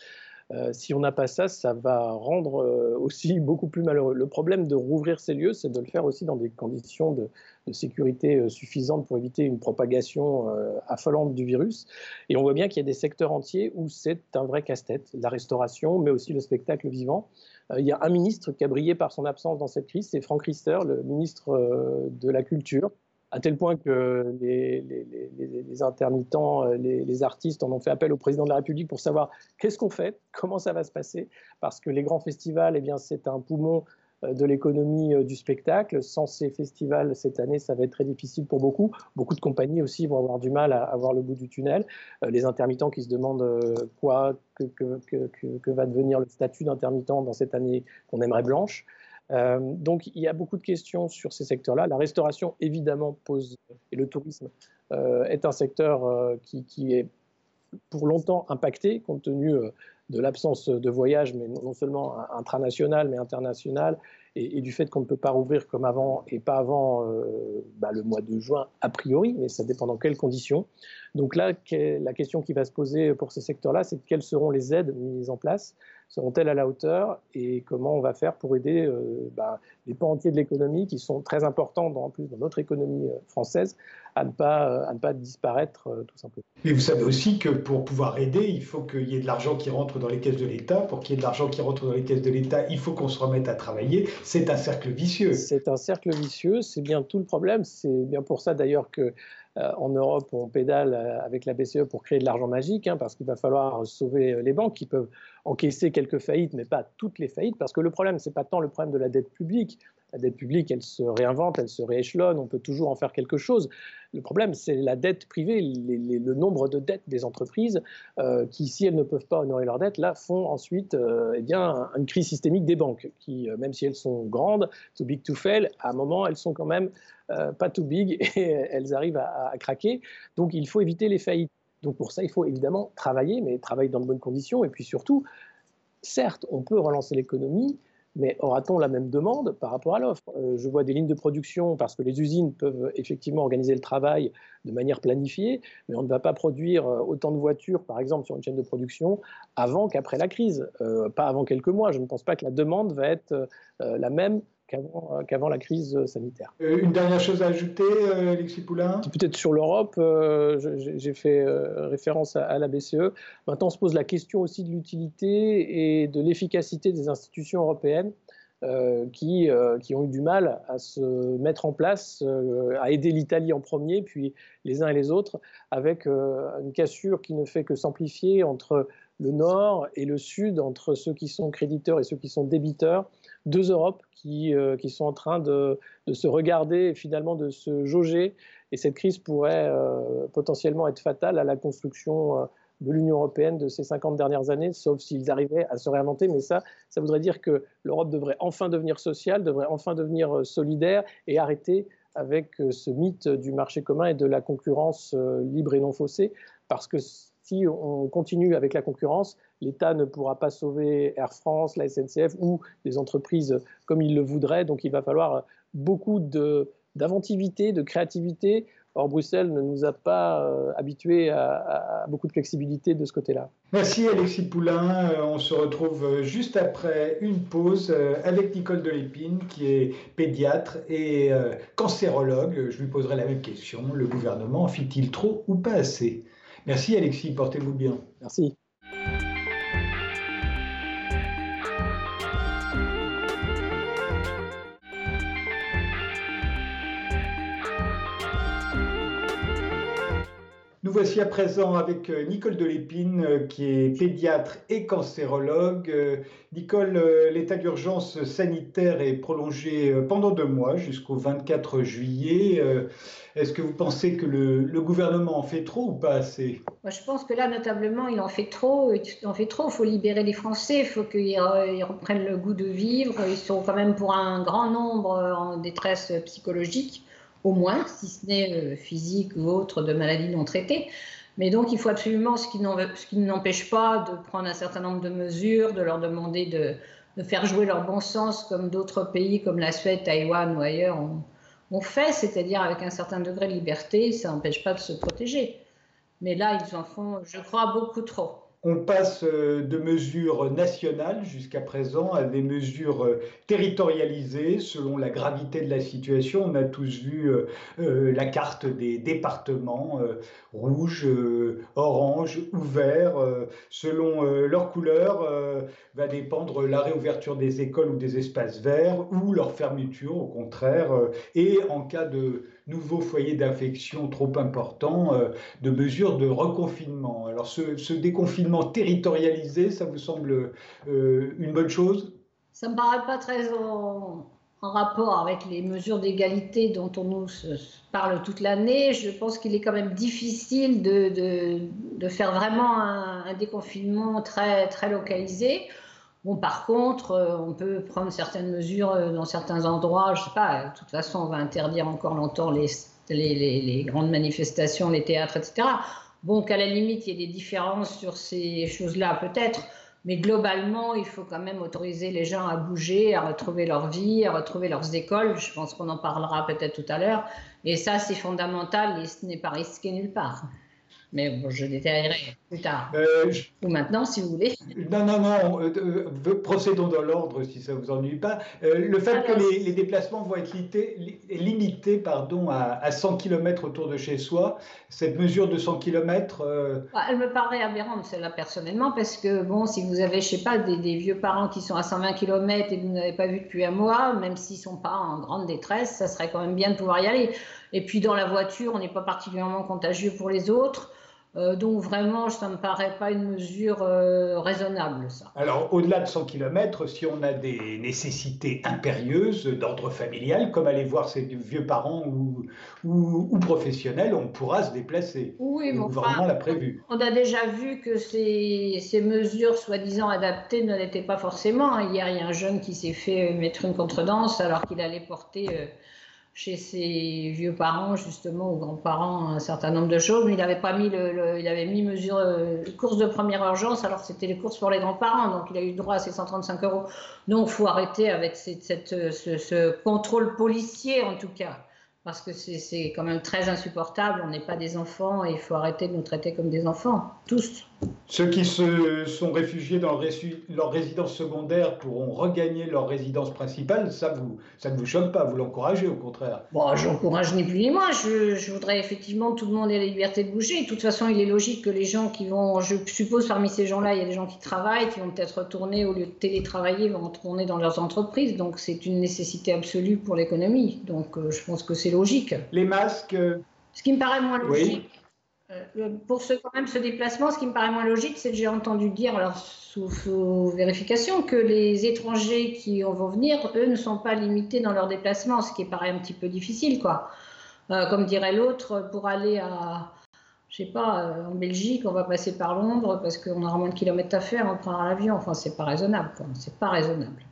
Si on n'a pas ça, ça va rendre aussi beaucoup plus malheureux. Le problème de rouvrir ces lieux, c'est de le faire aussi dans des conditions de, sécurité euh, suffisante pour éviter une propagation euh, affolante du virus. Et on voit bien qu'il y a des secteurs entiers où c'est un vrai casse-tête, la restauration, mais aussi le spectacle vivant. Euh, il y a un ministre qui a brillé par son absence dans cette crise, c'est Franck Riester, le ministre de la Culture, à tel point que les, intermittents, les, artistes en ont fait appel au président de la République pour savoir qu'est-ce qu'on fait, comment ça va se passer, parce que les grands festivals, eh c'est un poumon euh, de l'économie euh, du spectacle. Sans ces festivals, cette année, ça va être très difficile pour beaucoup. Beaucoup de compagnies aussi vont avoir du mal à, avoir le bout du tunnel. Euh, les intermittents qui se demandent quoi, que, va devenir le statut d'intermittent dans cette année qu'on aimerait blanche. Donc il y a beaucoup de questions sur ces secteurs-là. La restauration, évidemment, pose, et le tourisme est un secteur qui, qui, est pour longtemps impacté compte tenu de l'absence de voyage, mais non seulement intranational, mais international, et, du fait qu'on ne peut pas rouvrir comme avant, et pas avant euh, bah, le mois de juin a priori, mais ça dépend dans quelles conditions. Donc là, la question qui va se poser pour ces secteurs-là, c'est quelles seront les aides mises en place Seront-elles à la hauteur Et comment on va faire pour aider euh, bah, les pans entiers de l'économie qui sont très importants en plus dans notre économie euh, française à ne pas, euh, à ne pas disparaître tout simplement. Mais vous savez aussi que pour pouvoir aider, il faut qu'il y ait de l'argent qui rentre dans les caisses de l'État. Pour qu'il y ait de l'argent qui rentre dans les caisses de l'État, il faut qu'on se remette à travailler. C'est un cercle vicieux. C'est un cercle vicieux, c'est bien tout le problème. C'est bien pour ça d'ailleurs que en Europe, on pédale euh, avec la BCE pour créer de l'argent magique, hein, parce qu'il va falloir sauver euh, les banques qui peuvent encaisser quelques faillites, mais pas toutes les faillites, parce que le problème, ce n'est pas tant le problème de la dette publique, la dette publique, elle se réinvente, elle se rééchelonne, on peut toujours en faire quelque chose. Le problème, c'est la dette privée, le nombre de dettes des entreprises euh, qui, si elles ne peuvent pas honorer leurs dettes, là, font ensuite euh, eh bien, une crise systémique des banques, qui, euh, même si elles sont grandes, too big to fail, à un moment, elles sont quand même pas too big et elles arrivent à, à craquer. Donc, il faut éviter les faillites. Donc, pour ça, il faut évidemment travailler, mais travailler dans de bonnes conditions. Et puis surtout, certes, on peut relancer l'économie, mais aura-t-on la même demande par rapport à l'offre? Euh, Je vois des lignes de production parce que les usines peuvent effectivement organiser le travail de manière planifiée, mais on ne va pas produire euh, autant de voitures, par exemple, sur une chaîne de production avant qu'après la crise, euh, pas avant quelques mois. Je ne pense pas que la demande va être la même euh, qu'avant la crise sanitaire. Euh, une dernière chose à ajouter, euh, Alexis Poulain? Peut-être sur l'Europe, j'ai fait référence à, la BCE. Maintenant, on se pose la question aussi de l'utilité et de l'efficacité des institutions européennes. qui, qui, ont eu du mal à se mettre en place, à aider l'Italie en premier, puis les uns et les autres, avec une cassure qui ne fait que s'amplifier entre le nord et le sud, entre ceux qui sont créditeurs et ceux qui sont débiteurs, deux Europes qui, euh, qui sont en train de, de, se regarder et finalement de se jauger. Et cette crise pourrait euh, potentiellement être fatale à la construction euh, de l'Union européenne de ces 50 dernières années, sauf s'ils arrivaient à se réinventer. Mais ça, ça voudrait dire que l'Europe devrait enfin devenir sociale, devrait enfin devenir solidaire et arrêter avec ce mythe du marché commun et de la concurrence libre et non faussée, parce que si on continue avec la concurrence, l'État ne pourra pas sauver Air France, la SNCF ou des entreprises comme il le voudrait. Donc il va falloir beaucoup d'inventivité, de, créativité. Or, Bruxelles ne nous a pas euh, habitués à, beaucoup de flexibilité de ce côté-là. Merci Alexis Poulain. Euh, on se retrouve euh, juste après une pause avec Nicole Delépine, qui est pédiatre et cancérologue. Je lui poserai la même question. Le gouvernement fit-il trop ou pas assez? Merci Alexis, portez-vous bien. Merci. Voici à présent avec euh, Nicole Delépine, euh, qui est pédiatre et cancérologue. Euh, Nicole, l'état d'urgence sanitaire est prolongé pendant deux mois, jusqu'au 24 juillet. Est-ce que vous pensez que le, gouvernement en fait trop ou pas assez? Je pense que là, notablement, il en fait trop. Il en fait trop. Il faut libérer les Français. Il faut qu'ils reprennent le goût de vivre. Ils sont quand même pour un grand nombre en détresse psychologique au moins, si ce n'est euh, physique ou autre, de maladies non traitées. Mais donc, il faut absolument, ce qui n'empêche pas de prendre un certain nombre de mesures, de leur demander de, faire jouer leur bon sens, comme d'autres pays, comme la Suède, Taïwan ou ailleurs ont, fait, c'est-à-dire avec un certain degré de liberté, ça n'empêche pas de se protéger. Mais là, ils en font, je crois, beaucoup trop. On passe euh, de mesures nationales jusqu'à présent à des mesures euh, territorialisées selon la gravité de la situation. On a tous vu euh, la carte des départements rouge, orange ou vert. Selon leur couleur, va dépendre la réouverture des écoles ou des espaces verts ou leur fermeture au contraire. Et en cas de nouveaux foyers d'infection trop importants, de mesures de reconfinement. Alors ce, déconfinement territorialisé, ça vous semble une bonne chose? Ça me paraît pas très en, rapport avec les mesures d'égalité dont on nous parle toute l'année. Je pense qu'il est quand même difficile de, de, faire vraiment un, un, déconfinement très, très localisé. Bon, par contre, euh, on peut prendre certaines mesures euh, dans certains endroits. Je ne sais pas, de toute façon, on va interdire encore longtemps les, les, grandes manifestations, les théâtres, etc. Bon, qu'à la limite, il y ait des différences sur ces choses-là, peut-être. Mais globalement, il faut quand même autoriser les gens à bouger, à retrouver leur vie, à retrouver leurs écoles. Je pense qu'on en parlera peut-être tout à l'heure. Et ça, c'est fondamental et ce n'est pas risqué nulle part. Mais bon, je détaillerai plus tard. Euh, Ou maintenant, si vous voulez. Non, non, non. Euh, euh, procédons dans l'ordre, si ça ne vous ennuie pas. le fait que les, déplacements vont être limités, pardon, à, 100 km autour de chez soi, cette mesure de 100 km. Bah, elle me paraît aberrante, celle-là, personnellement, parce que, bon, si vous avez, je sais pas, des, des, vieux parents qui sont à 120 km et que vous n'avez pas vu depuis un mois, même s'ils ne sont pas en grande détresse, ça serait quand même bien de pouvoir y aller. Et puis, dans la voiture, on n'est pas particulièrement contagieux pour les autres. Euh, donc vraiment, ça ne me paraît pas une mesure euh, raisonnable, ça. Alors, au-delà de 100 km, si on a des nécessités impérieuses d'ordre familial, comme aller voir ses vieux parents ou, ou, professionnels, on pourra se déplacer. Oui, l'a prévu. On a déjà vu que ces, ces mesures soi-disant adaptées ne l'étaient pas forcément. Hier, il y a un jeune qui s'est fait mettre une contredanse alors qu'il allait porter... Euh, chez ses vieux parents justement ou grands-parents un certain nombre de choses, mais il n'avait pas mis le, il avait mis mesure euh, course de première urgence, alors c'était les courses pour les grands-parents, donc il a eu droit à ses 135 euros. Donc faut arrêter avec cette, cette, ce, ce, contrôle policier en tout cas parce que c'est quand même très insupportable. On n'est pas des enfants et il faut arrêter de nous traiter comme des enfants, tous. Ceux qui se sont réfugiés dans leur résidence secondaire pourront regagner leur résidence principale. Ça, vous, ça ne vous choque pas, vous l'encouragez au contraire. Bon, j'encourage ni plus ni moins. Je, je, voudrais effectivement que tout le monde ait la liberté de bouger. De toute façon, il est logique que les gens qui vont, je suppose parmi ces gens-là, il y a des gens qui travaillent, qui vont peut-être retourner, au lieu de télétravailler, vont retourner dans leurs entreprises. Donc c'est une nécessité absolue pour l'économie. Donc euh, je pense que c'est logique. Les masques euh, Ce qui me paraît moins logique. Euh, pour ce, quand même, ce déplacement, ce qui me paraît moins logique, c'est que j'ai entendu dire, alors sous, vérification, que les étrangers qui vont venir, eux, ne sont pas limités dans leur déplacement, ce qui paraît un petit peu difficile, quoi. Euh, comme dirait l'autre, pour aller à, je sais pas, en Belgique, on va passer par Londres parce qu'on aura moins de kilomètres à faire, on prendra l'avion. Enfin, c'est pas raisonnable, quoi. C'est pas raisonnable.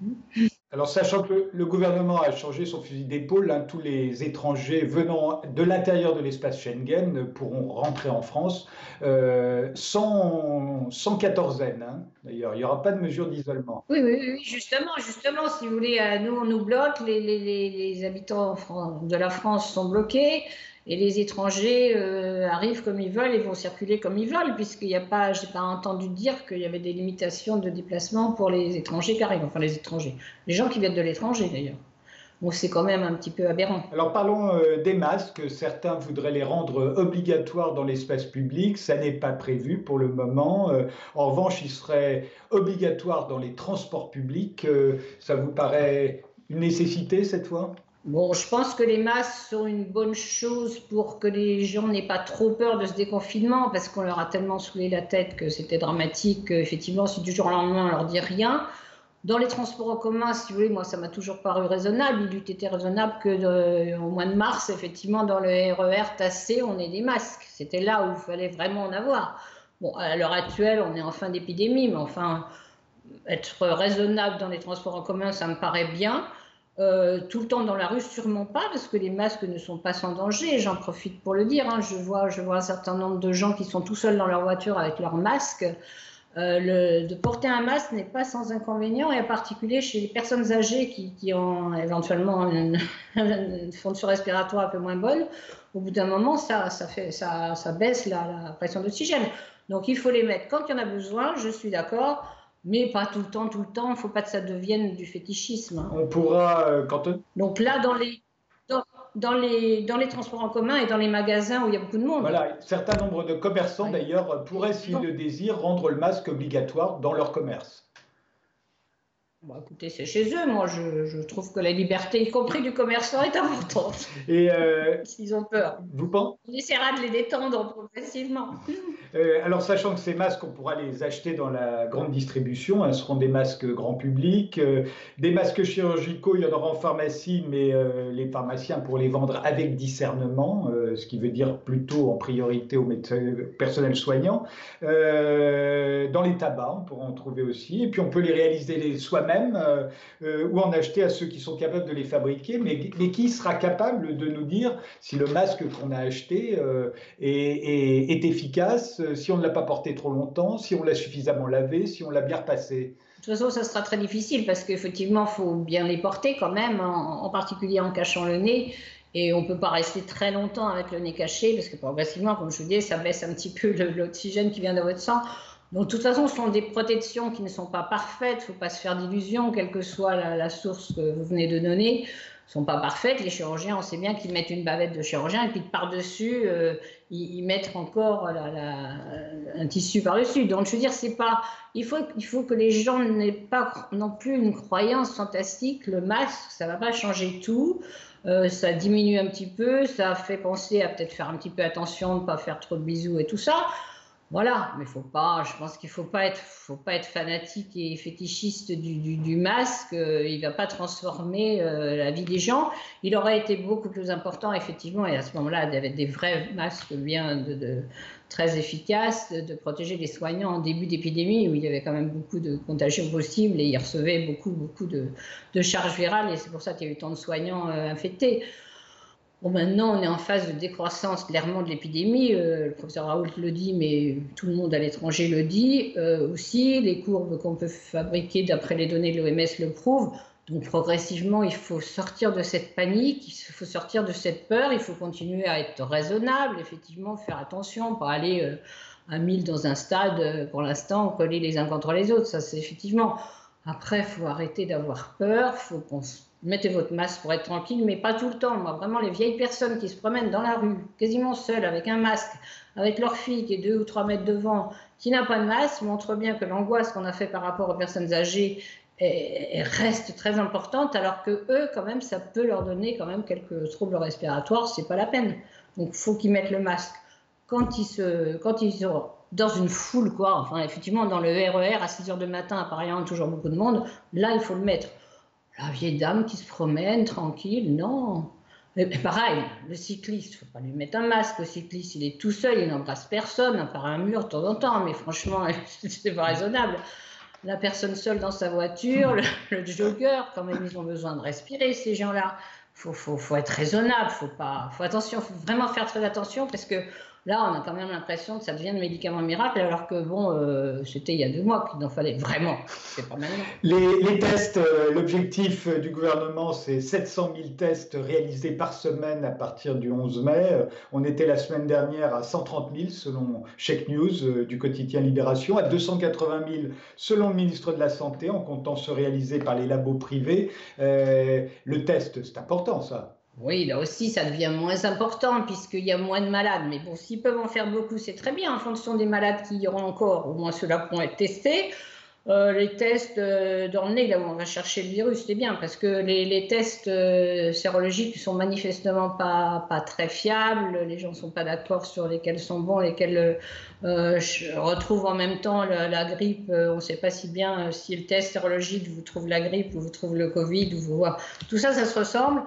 Alors, sachant que le gouvernement a changé son fusil d'épaule, hein, tous les étrangers venant de l'intérieur de l'espace Schengen pourront rentrer en France euh, sans, sans quatorzaine. Hein. D'ailleurs, il n'y aura pas de mesure d'isolement. Oui, oui, oui, justement, justement, si vous voulez, euh, nous, on nous bloque, les, habitants de la France sont bloqués. Et les étrangers euh, arrivent comme ils veulent et vont circuler comme ils veulent, puisqu'il n'y a pas, j'ai pas entendu dire qu'il y avait des limitations de déplacement pour les étrangers qui arrivent, enfin les étrangers, les gens qui viennent de l'étranger d'ailleurs. Donc c'est quand même un petit peu aberrant. Alors parlons euh, des masques. Certains voudraient les rendre obligatoires dans l'espace public. Ça n'est pas prévu pour le moment. Euh, en revanche, ils seraient obligatoires dans les transports publics. ça vous paraît une nécessité cette fois? Bon, je pense que les masques sont une bonne chose pour que les gens n'aient pas trop peur de ce déconfinement, parce qu'on leur a tellement saoulé la tête que c'était dramatique. Effectivement, si du jour au lendemain on leur dit rien, dans les transports en commun, si vous voulez, moi ça m'a toujours paru raisonnable. Il eût été raisonnable que au mois de mars, effectivement, dans le RER tassé, on ait des masques. C'était là où il fallait vraiment en avoir. Bon, à l'heure actuelle, on est en fin d'épidémie, mais enfin, être raisonnable dans les transports en commun, ça me paraît bien. Euh, tout le temps dans la rue, sûrement pas, parce que les masques ne sont pas sans danger. J'en profite pour le dire. Hein. Je, vois, je vois un certain nombre de gens qui sont tout seuls dans leur voiture avec leur masque. Euh, de porter un masque n'est pas sans inconvénient, et en particulier chez les personnes âgées qui, ont éventuellement une, une, fonction respiratoire un peu moins bonne. Au bout d'un moment, ça, ça, fait, ça, ça baisse la, la pression d'oxygène. Donc il faut les mettre quand il y en a besoin, je suis d'accord mais pas tout le temps, tout le temps. Il ne faut pas que ça devienne du fétichisme. Hein. On pourra, euh, quand Donc là, dans les, dans, les, dans les transports en commun et dans les magasins où il y a beaucoup de monde. Voilà, certain nombre de commerçants d'ailleurs pourraient, s'ils le désirent, rendre le masque obligatoire dans leur commerce. Bon, écoutez, c'est chez eux. Moi, je, trouve que la liberté, y compris du commerçant, est importante. Et euh, s'ils ont peur, vous pensez? On essaiera de les détendre progressivement. Euh, alors, sachant que ces masques, on pourra les acheter dans la grande distribution, hein, ce seront des masques grand public. Euh, des masques chirurgicaux, il y en aura en pharmacie, mais les pharmaciens pourront les vendre avec discernement, ce qui veut dire plutôt en priorité aux personnel soignant. dans les tabacs, on pourra en trouver aussi. Et puis, on peut les réaliser soi-même euh, euh, ou en acheter à ceux qui sont capables de les fabriquer, mais, qui sera capable de nous dire si le masque qu'on a acheté euh, est, efficace, si on ne l'a pas porté trop longtemps, si on l'a suffisamment lavé, si on l'a bien repassé? De toute façon, ça sera très difficile parce qu'effectivement, il faut bien les porter quand même, en, particulier en cachant le nez. Et on ne peut pas rester très longtemps avec le nez caché parce que progressivement, comme je vous disais, ça baisse un petit peu l'oxygène qui vient de votre sang. Donc, de toute façon, ce sont des protections qui ne sont pas parfaites. Il ne faut pas se faire d'illusions, quelle que soit la, source que vous venez de donner. ne sont pas parfaites. Les chirurgiens, on sait bien qu'ils mettent une bavette de chirurgien et puis par-dessus, euh, ils, mettent encore un tissu par-dessus. Donc, je veux dire, c'est pas. Il faut, il faut que les gens n'aient pas non plus une croyance fantastique. Le masque, ça ne va pas changer tout. Euh, ça diminue un petit peu, ça fait penser à peut-être faire un petit peu attention, ne pas faire trop de bisous et tout ça. Voilà, mais faut pas, je pense qu'il faut pas être, faut pas être fanatique et fétichiste du, masque. Euh, il va pas transformer euh, la vie des gens. Il aurait été beaucoup plus important, effectivement, et à ce moment-là, avait des vrais masques bien très efficaces de, protéger les soignants en début d'épidémie où il y avait quand même beaucoup de contagions possibles et ils recevaient beaucoup, beaucoup de, charges virales et c'est pour ça qu'il y a eu tant de soignants euh, infectés. Bon, maintenant, on est en phase de décroissance clairement de l'épidémie. Euh, le professeur Raoult le dit, mais tout le monde à l'étranger le dit euh, aussi. Les courbes qu'on peut fabriquer d'après les données de l'OMS le prouvent. Donc progressivement, il faut sortir de cette panique, il faut sortir de cette peur, il faut continuer à être raisonnable, effectivement, faire attention, pas aller euh, à 1000 dans un stade pour l'instant, coller les uns contre les autres. Ça, c'est effectivement. Après, il faut arrêter d'avoir peur, il faut penser mettez votre masque pour être tranquille, mais pas tout le temps. Moi, vraiment, les vieilles personnes qui se promènent dans la rue, quasiment seules, avec un masque, avec leur fille qui est deux ou trois mètres devant, qui n'a pas de masque, montre bien que l'angoisse qu'on a fait par rapport aux personnes âgées reste très importante, alors que eux, quand même, ça peut leur donner quand même quelques troubles respiratoires, c'est pas la peine. Donc, il faut qu'ils mettent le masque quand ils, sont dans une foule, quoi. Enfin, effectivement, dans le RER à 6 heures du matin, à Paris, il y a toujours beaucoup de monde. Là, il faut le mettre. La vieille dame qui se promène tranquille, non. Mais pareil, le cycliste, il faut pas lui mettre un masque. Le cycliste, il est tout seul, il n'embrasse personne, à part un mur de temps en temps. Mais franchement, c'est pas raisonnable. La personne seule dans sa voiture, le, le jogger, quand même, ils ont besoin de respirer, ces gens-là. Il faut, faut, être raisonnable, faut pas, faut faut vraiment faire très attention parce que Là, on a quand même l'impression que ça devient un médicament miracle, alors que bon, euh, c'était il y a deux mois qu'il en fallait vraiment. C'est. Les, tests, euh, l'objectif du gouvernement, c'est 700 000 tests réalisés par semaine à partir du 11 mai. Euh, on était la semaine dernière à 130 000 selon Check News du quotidien Libération, à 280 000 selon le ministre de la Santé, en comptant ceux réalisés par les labos privés. le test, c'est important, ça. Oui, là aussi, ça devient moins important puisqu'il y a moins de malades. Mais bon, s'ils peuvent en faire beaucoup, c'est très bien en fonction des malades qui y auront encore, au moins ceux-là pourront être testés. Euh, les tests euh, dans le nez, là où on va chercher le virus, c'est bien parce que les, tests euh, sérologiques sont manifestement pas, pas très fiables. Les gens ne sont pas d'accord sur lesquels sont bons, lesquels retrouvent en même temps la, grippe. on ne sait pas si bien si le test sérologique vous trouve la grippe ou vous trouve le Covid. Ou. Tout ça, ça se ressemble.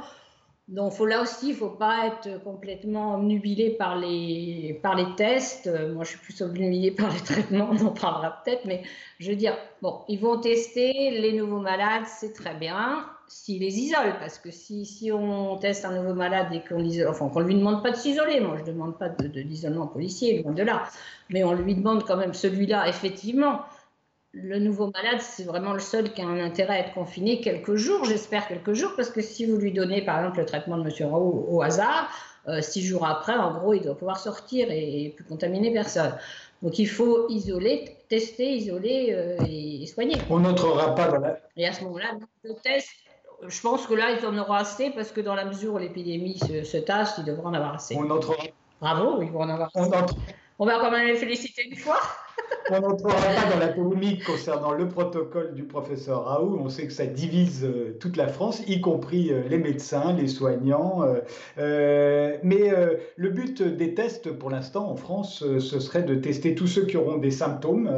Donc là aussi, il ne faut pas être complètement nubilé par les, tests. Euh, moi, je suis plus obnubilé par les traitements, on en parlera peut-être, mais je veux dire, bon, ils vont tester les nouveaux malades, c'est très bien, s'ils les isolent, parce que si, on teste un nouveau malade et qu'on ne lui demande pas de s'isoler, moi je ne demande pas de, d'isolement policier, loin de là, mais on lui demande quand même celui-là, effectivement, le nouveau malade, c'est vraiment le seul qui a un intérêt à être confiné quelques jours, j'espère quelques jours, parce que si vous lui donnez par exemple le traitement de M. Raoult au hasard, euh, six jours après, en gros, il doit pouvoir sortir et, plus contaminer personne. Donc il faut isoler, tester, isoler euh, et, soigner. On n'entrera pas dans la... Et à ce moment-là, le test, je pense que là, ils en auront assez, parce que dans la mesure où l'épidémie se, tasse, ils devront en avoir assez. On entrera. Bravo, ils vont en avoir assez. On, on va quand même les féliciter une fois. On n'entrera pas dans la polémique concernant le protocole du professeur Raoult. On sait que ça divise euh, toute la France, y compris euh, les médecins, les soignants. Euh, mais le but des tests, pour l'instant, en France, ce serait de tester tous ceux qui auront des symptômes.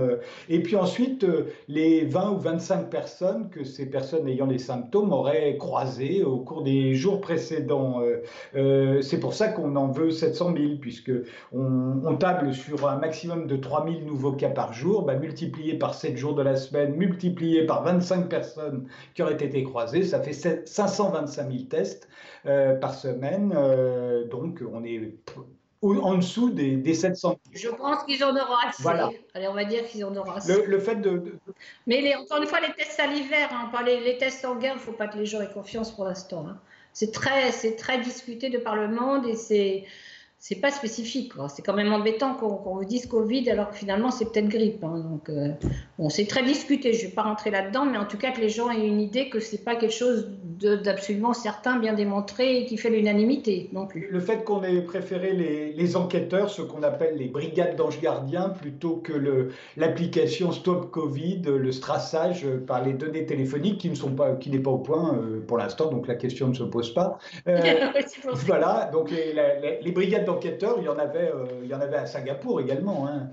et puis ensuite, les 20 ou 25 personnes que ces personnes ayant les symptômes auraient croisées au cours des jours précédents. C'est pour ça qu'on en veut 700 000, puisque on, on table sur un maximum de 3 000 nouveaux cas par jour, bah, multiplié par 7 jours de la semaine, multiplié par 25 personnes qui auraient été croisées, ça fait 525 000 tests euh, par semaine. Euh, donc on est en dessous des, des 700 Je pense qu'ils en auront assez. Voilà. Allez, on va dire qu'ils en auront assez. Le, fait de, Mais les, encore une fois, les tests salivaires, hein, les, les, tests sanguins, il ne faut pas que les gens aient confiance pour l'instant. Hein. C'est très, très discuté de par le monde et c'est c'est pas spécifique. C'est quand même embêtant qu'on vous dise Covid alors que finalement c'est peut-être grippe. Hein. Donc, euh, bon, c'est très discuté. Je vais pas rentrer là-dedans, mais en tout cas que les gens aient une idée que c'est pas quelque chose d'absolument certain, bien démontré et qui fait l'unanimité non plus. Le fait qu'on ait préféré les, enquêteurs, ce qu'on appelle les brigades d'anges gardiens, plutôt que l'application Stop Covid, le strassage par les données téléphoniques qui ne sont pas, qui n'est pas au point euh, pour l'instant, donc la question ne se pose pas. Euh, voilà, donc les, les brigades il y en avait, euh, il y en avait à Singapour également. Hein.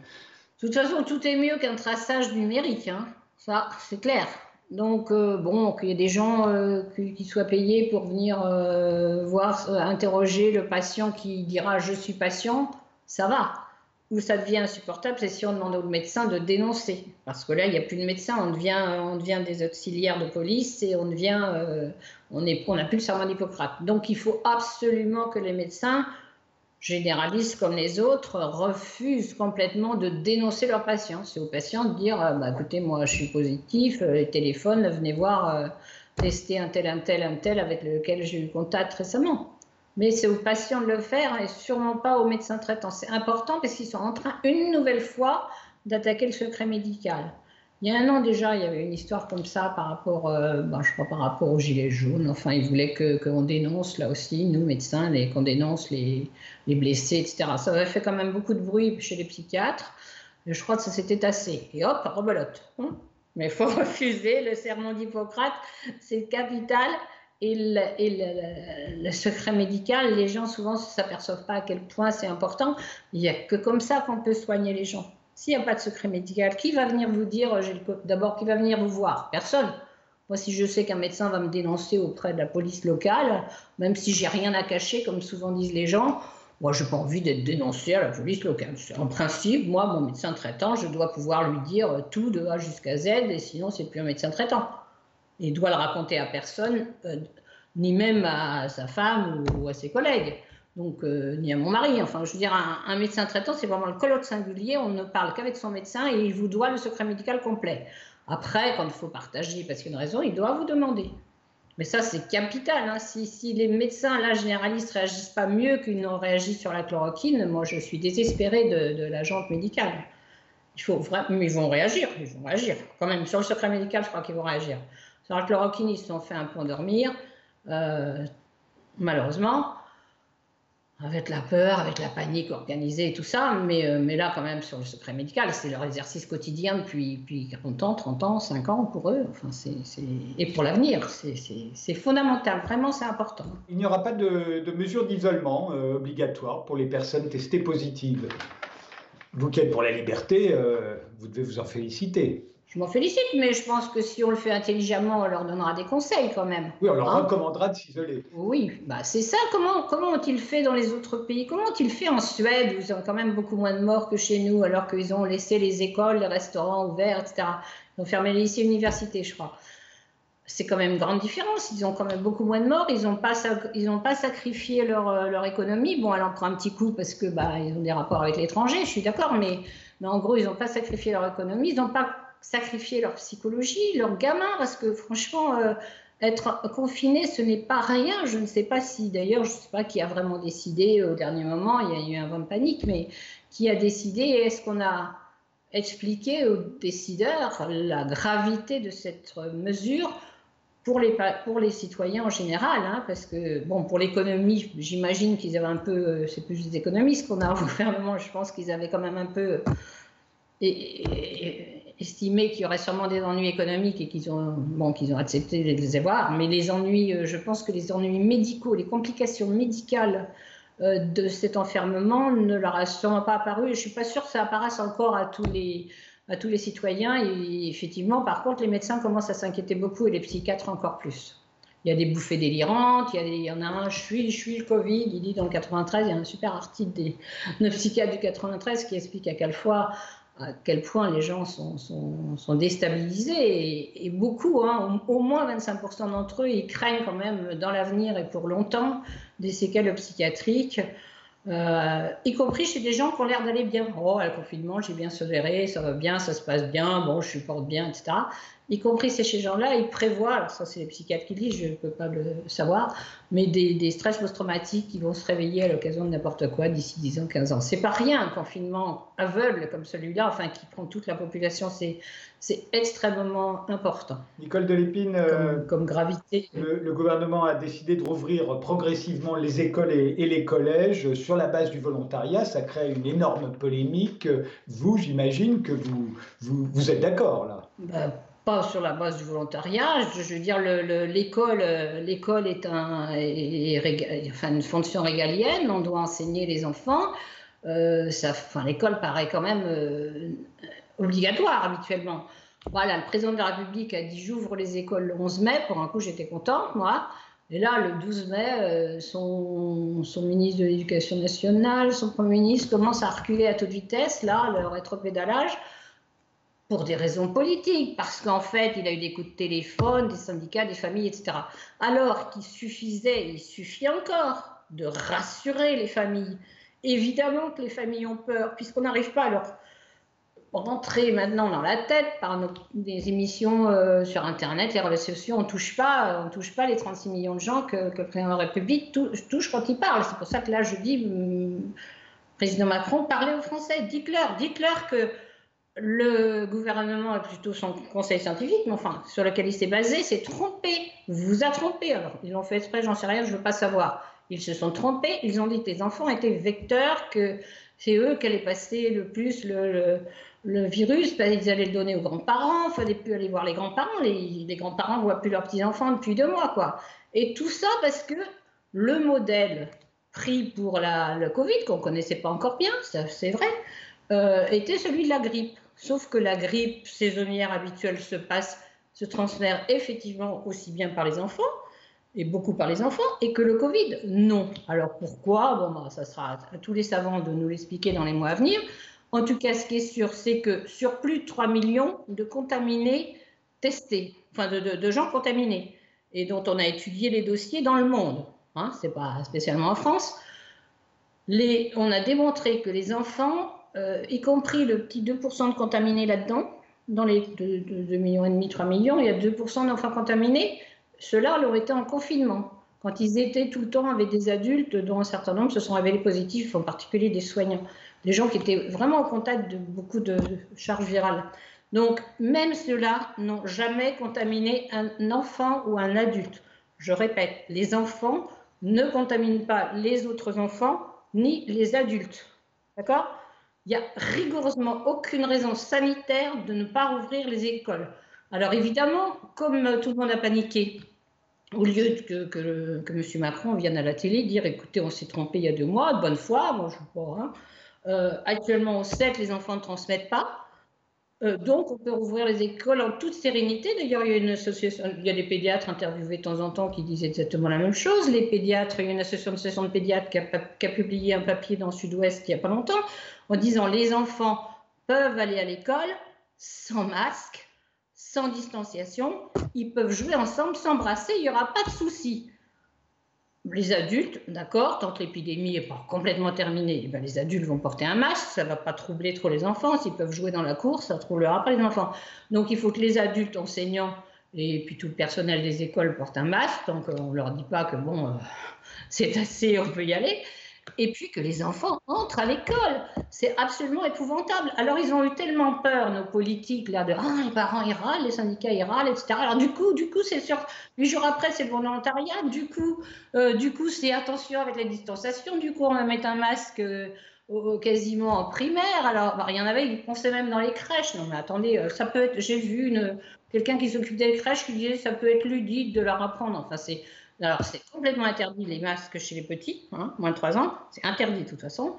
De toute façon, tout est mieux qu'un traçage numérique, hein. ça, c'est clair. Donc, euh, bon, qu'il y ait des gens euh, qui, soient payés pour venir voir, interroger le patient qui dira je suis patient, ça va. Où ça devient insupportable, c'est si on demande au médecin de dénoncer. Parce que là, il n'y a plus de médecin, on devient, on devient des auxiliaires de police et on devient, on n'a on plus le serment d'Hippocrate. Donc, il faut absolument que les médecins généralistes comme les autres refusent complètement de dénoncer leurs patients. C'est aux patients de dire euh, bah, écoutez, moi je suis positif, euh, les téléphones, venez voir, euh, tester un tel, un tel, un tel avec lequel j'ai eu contact récemment. Mais c'est aux patients de le faire et sûrement pas aux médecins traitants. C'est important parce qu'ils sont en train, une nouvelle fois, d'attaquer le secret médical. Il y a un an déjà, il y avait une histoire comme ça par rapport, euh, ben, je crois par rapport aux gilets jaunes. Enfin, ils voulaient qu'on dénonce là aussi, nous médecins, qu'on dénonce les, les, blessés, etc. Ça avait fait quand même beaucoup de bruit chez les psychiatres. je crois que ça s'était assez. Et hop, rebelote. Hein. Mais il faut refuser le serment d'Hippocrate, c'est capital. Et, le, et le, secret médical, les gens souvent ne s'aperçoivent pas à quel point c'est important. Il n'y a que comme ça qu'on peut soigner les gens. S'il n'y a pas de secret médical, qui va venir vous dire, d'abord, qui va venir vous voir? Personne. Moi, si je sais qu'un médecin va me dénoncer auprès de la police locale, même si j'ai rien à cacher, comme souvent disent les gens, moi, je n'ai pas envie d'être dénoncé à la police locale. En principe, moi, mon médecin traitant, je dois pouvoir lui dire tout de A jusqu'à Z, et sinon, c'est plus un médecin traitant. Il doit le raconter à personne, euh, ni même à sa femme ou à ses collègues donc euh, ni à mon mari. Enfin, je veux dire, un, médecin traitant, c'est vraiment le colloque singulier. On ne parle qu'avec son médecin et il vous doit le secret médical complet. Après, quand il faut partager, parce qu'il y a une raison, il doit vous demander. Mais ça, c'est capital. Hein. Si, les médecins, là, généralistes, réagissent pas mieux qu'ils n'ont réagi sur la chloroquine, moi, je suis désespérée de, de la jante médicale. Il faut vraiment, ils vont réagir, ils vont réagir. Quand même, sur le secret médical, je crois qu'ils vont réagir. Sur la chloroquine, ils se sont fait un peu endormir, euh, malheureusement avec la peur, avec la panique organisée et tout ça, mais, euh, mais là quand même sur le secret médical, c'est leur exercice quotidien depuis, depuis 40 ans, 30 ans, 5 ans pour eux, enfin, c'est, et pour l'avenir, c'est, fondamental, vraiment c'est important. Il n'y aura pas de, de mesures d'isolement euh, obligatoires pour les personnes testées positives. Vous qui êtes pour la liberté, euh, vous devez vous en féliciter. Je m'en félicite, mais je pense que si on le fait intelligemment, on leur donnera des conseils quand même. Oui, on leur hein recommandera de s'isoler. Oui, bah c'est ça. Comment, comment ont-ils fait dans les autres pays? Comment ont-ils fait en Suède, où ils ont quand même beaucoup moins de morts que chez nous, alors qu'ils ont laissé les écoles, les restaurants ouverts, etc. Ils ont fermé les lycées universités, je crois. C'est quand même une grande différence. Ils ont quand même beaucoup moins de morts. Ils n'ont pas, ils pas sacrifié leur, euh, leur économie. Bon, elle en prend un petit coup parce que bah, ils ont des rapports avec l'étranger, je suis d'accord, mais, mais en gros, ils n'ont pas sacrifié leur économie. Ils n'ont pas sacrifier leur psychologie, leurs gamins, parce que franchement, euh, être confiné, ce n'est pas rien. Je ne sais pas si, d'ailleurs, je ne sais pas qui a vraiment décidé au dernier moment, il y a eu un vent de panique, mais qui a décidé, est-ce qu'on a expliqué aux décideurs la gravité de cette mesure pour les, pour les citoyens en général, hein, parce que, bon, pour l'économie, j'imagine qu'ils avaient un peu, c'est plus des économistes qu'on a au gouvernement, je pense qu'ils avaient quand même un peu estimé qu'il y aurait sûrement des ennuis économiques et qu'ils ont, bon, qu'ils ont accepté de les avoir. Mais les ennuis, euh, je pense que les ennuis médicaux, les complications médicales euh, de cet enfermement ne leur sont pas apparues. Je ne suis pas sûre que ça apparaisse encore à tous les, à tous les citoyens. Et effectivement, par contre, les médecins commencent à s'inquiéter beaucoup et les psychiatres encore plus. Il y a des bouffées délirantes, il y, a en a un, je suis, je le Covid, il dit dans le 93, il y a un super article des, de psychiatres du 93 qui explique à quelle fois à quel point les gens sont, sont, déstabilisés et, beaucoup, hein, au, moins 25% d'entre eux, ils craignent quand même dans l'avenir et pour longtemps des séquelles psychiatriques, euh, y compris chez des gens qui ont l'air d'aller bien. Oh, le confinement, j'ai bien sodéré, ça va bien, ça se passe bien, bon, je supporte bien, etc y compris ces gens-là, ils prévoient, alors ça c'est les psychiatres qui disent, je ne peux pas le savoir, mais des, stress post-traumatiques qui vont se réveiller à l'occasion de n'importe quoi d'ici 10 ans, 15 ans. C'est pas rien un confinement aveugle comme celui-là, enfin qui prend toute la population, c'est, c'est extrêmement important. Nicole Delépine, comme, euh, comme gravité. Le, gouvernement a décidé de rouvrir progressivement les écoles et, les collèges sur la base du volontariat. Ça crée une énorme polémique. Vous, j'imagine que vous, vous, vous êtes d'accord là? Ben, pas sur la base du volontariat. Je, veux dire, l'école, euh, l'école est, un, enfin, une fonction régalienne. On doit enseigner les enfants. Euh, enfin, l'école paraît quand même euh, obligatoire habituellement. Voilà, le président de la République a dit j'ouvre les écoles le 11 mai. Pour un coup, j'étais contente, moi. Et là, le 12 mai, son, son, ministre de l'Éducation nationale, son Premier ministre commence à reculer à toute vitesse, là, le rétropédalage pour des raisons politiques, parce qu'en fait, il a eu des coups de téléphone, des syndicats, des familles, etc. Alors qu'il suffisait, il suffit encore, de rassurer les familles. Évidemment que les familles ont peur, puisqu'on n'arrive pas à leur rentrer maintenant dans la tête par nos, des émissions euh, sur Internet, les réseaux sociaux, on touche pas, on touche pas les 36 millions de gens que, que le président de la République touche, quand il parle. C'est pour ça que là, je dis, hum, président Macron, parlez aux Français, dites-leur, dites-leur que le gouvernement, plutôt son conseil scientifique, mais enfin, sur lequel il s'est basé, s'est trompé. Vous a trompé. Alors, ils l'ont fait exprès, j'en sais rien, je ne veux pas savoir. Ils se sont trompés. Ils ont dit que les enfants étaient vecteurs, que c'est eux qui allaient passer le plus le, virus, ils allaient le donner aux grands-parents, il fallait plus aller voir les grands-parents. Les, les grands-parents ne voient plus leurs petits-enfants depuis deux mois, quoi. Et tout ça parce que le modèle pris pour la, le Covid, qu'on ne connaissait pas encore bien, c'est vrai, euh, était celui de la grippe. Sauf que la grippe saisonnière habituelle se passe, se transfère effectivement aussi bien par les enfants, et beaucoup par les enfants, et que le Covid, non. Alors pourquoi? Bon, bah, ça sera à tous les savants de nous l'expliquer dans les mois à venir. En tout cas, ce qui est sûr, c'est que sur plus de 3 millions de contaminés testés, enfin de, gens contaminés, et dont on a étudié les dossiers dans le monde, hein, ce n'est pas spécialement en France, on a démontré que les enfants y compris le petit 2% de contaminés là-dedans. Dans les 2, millions et demi, 3 millions, il y a 2% d'enfants contaminés. Ceux-là leur été en confinement. Quand ils étaient tout le temps avec des adultes, dont un certain nombre se sont révélés positifs, en particulier des soignants, des gens qui étaient vraiment en contact de beaucoup de charges virales. Donc, même ceux-là n'ont jamais contaminé un enfant ou un adulte. Je répète, les enfants ne contaminent pas les autres enfants ni les adultes. D'accord? Il n'y a rigoureusement aucune raison sanitaire de ne pas rouvrir les écoles. Alors évidemment, comme tout le monde a paniqué, au lieu que, que, M. Macron vienne à la télé dire écoutez, on s'est trompé il y a deux mois, bonne foi, moi je pas. Hein. Euh, actuellement, on sait que les enfants ne transmettent pas. Euh, donc, on peut rouvrir les écoles en toute sérénité. D'ailleurs, il y a une association, il y a des pédiatres interviewés de temps en temps qui disent exactement la même chose. Les pédiatres, il y a une association de pédiatres qui a, qui a publié un papier dans Sud-Ouest il n'y a pas longtemps en disant les enfants peuvent aller à l'école sans masque, sans distanciation, ils peuvent jouer ensemble, s'embrasser, il n'y aura pas de souci. Les adultes, d'accord, tant l'épidémie n'est pas complètement terminée, eh ben, les adultes vont porter un masque, ça ne va pas troubler trop les enfants. S'ils peuvent jouer dans la course, ça ne troublera pas les enfants. Donc il faut que les adultes enseignants et puis tout le personnel des écoles portent un masque, donc on ne leur dit pas que bon, euh, c'est assez, on peut y aller et puis que les enfants entrent à l'école. C'est absolument épouvantable. Alors ils ont eu tellement peur, nos politiques, là, de ah, les parents ils râlent, les syndicats ils râlent, etc. Alors du coup, du coup, c'est sûr, huit jours après, c'est le volontariat. Du coup, euh, du coup, c'est attention avec la distanciation. Du coup, on va mettre un masque. Euh, quasiment en primaire. Alors, bah, il y en avait, ils pensaient même dans les crèches. Non, mais attendez, euh, ça peut être. J'ai vu quelqu'un qui s'occupe des crèches qui disait ça peut être ludique de leur apprendre. Enfin, c'est. Alors, c'est complètement interdit les masques chez les petits, hein, moins de 3 ans. C'est interdit de toute façon.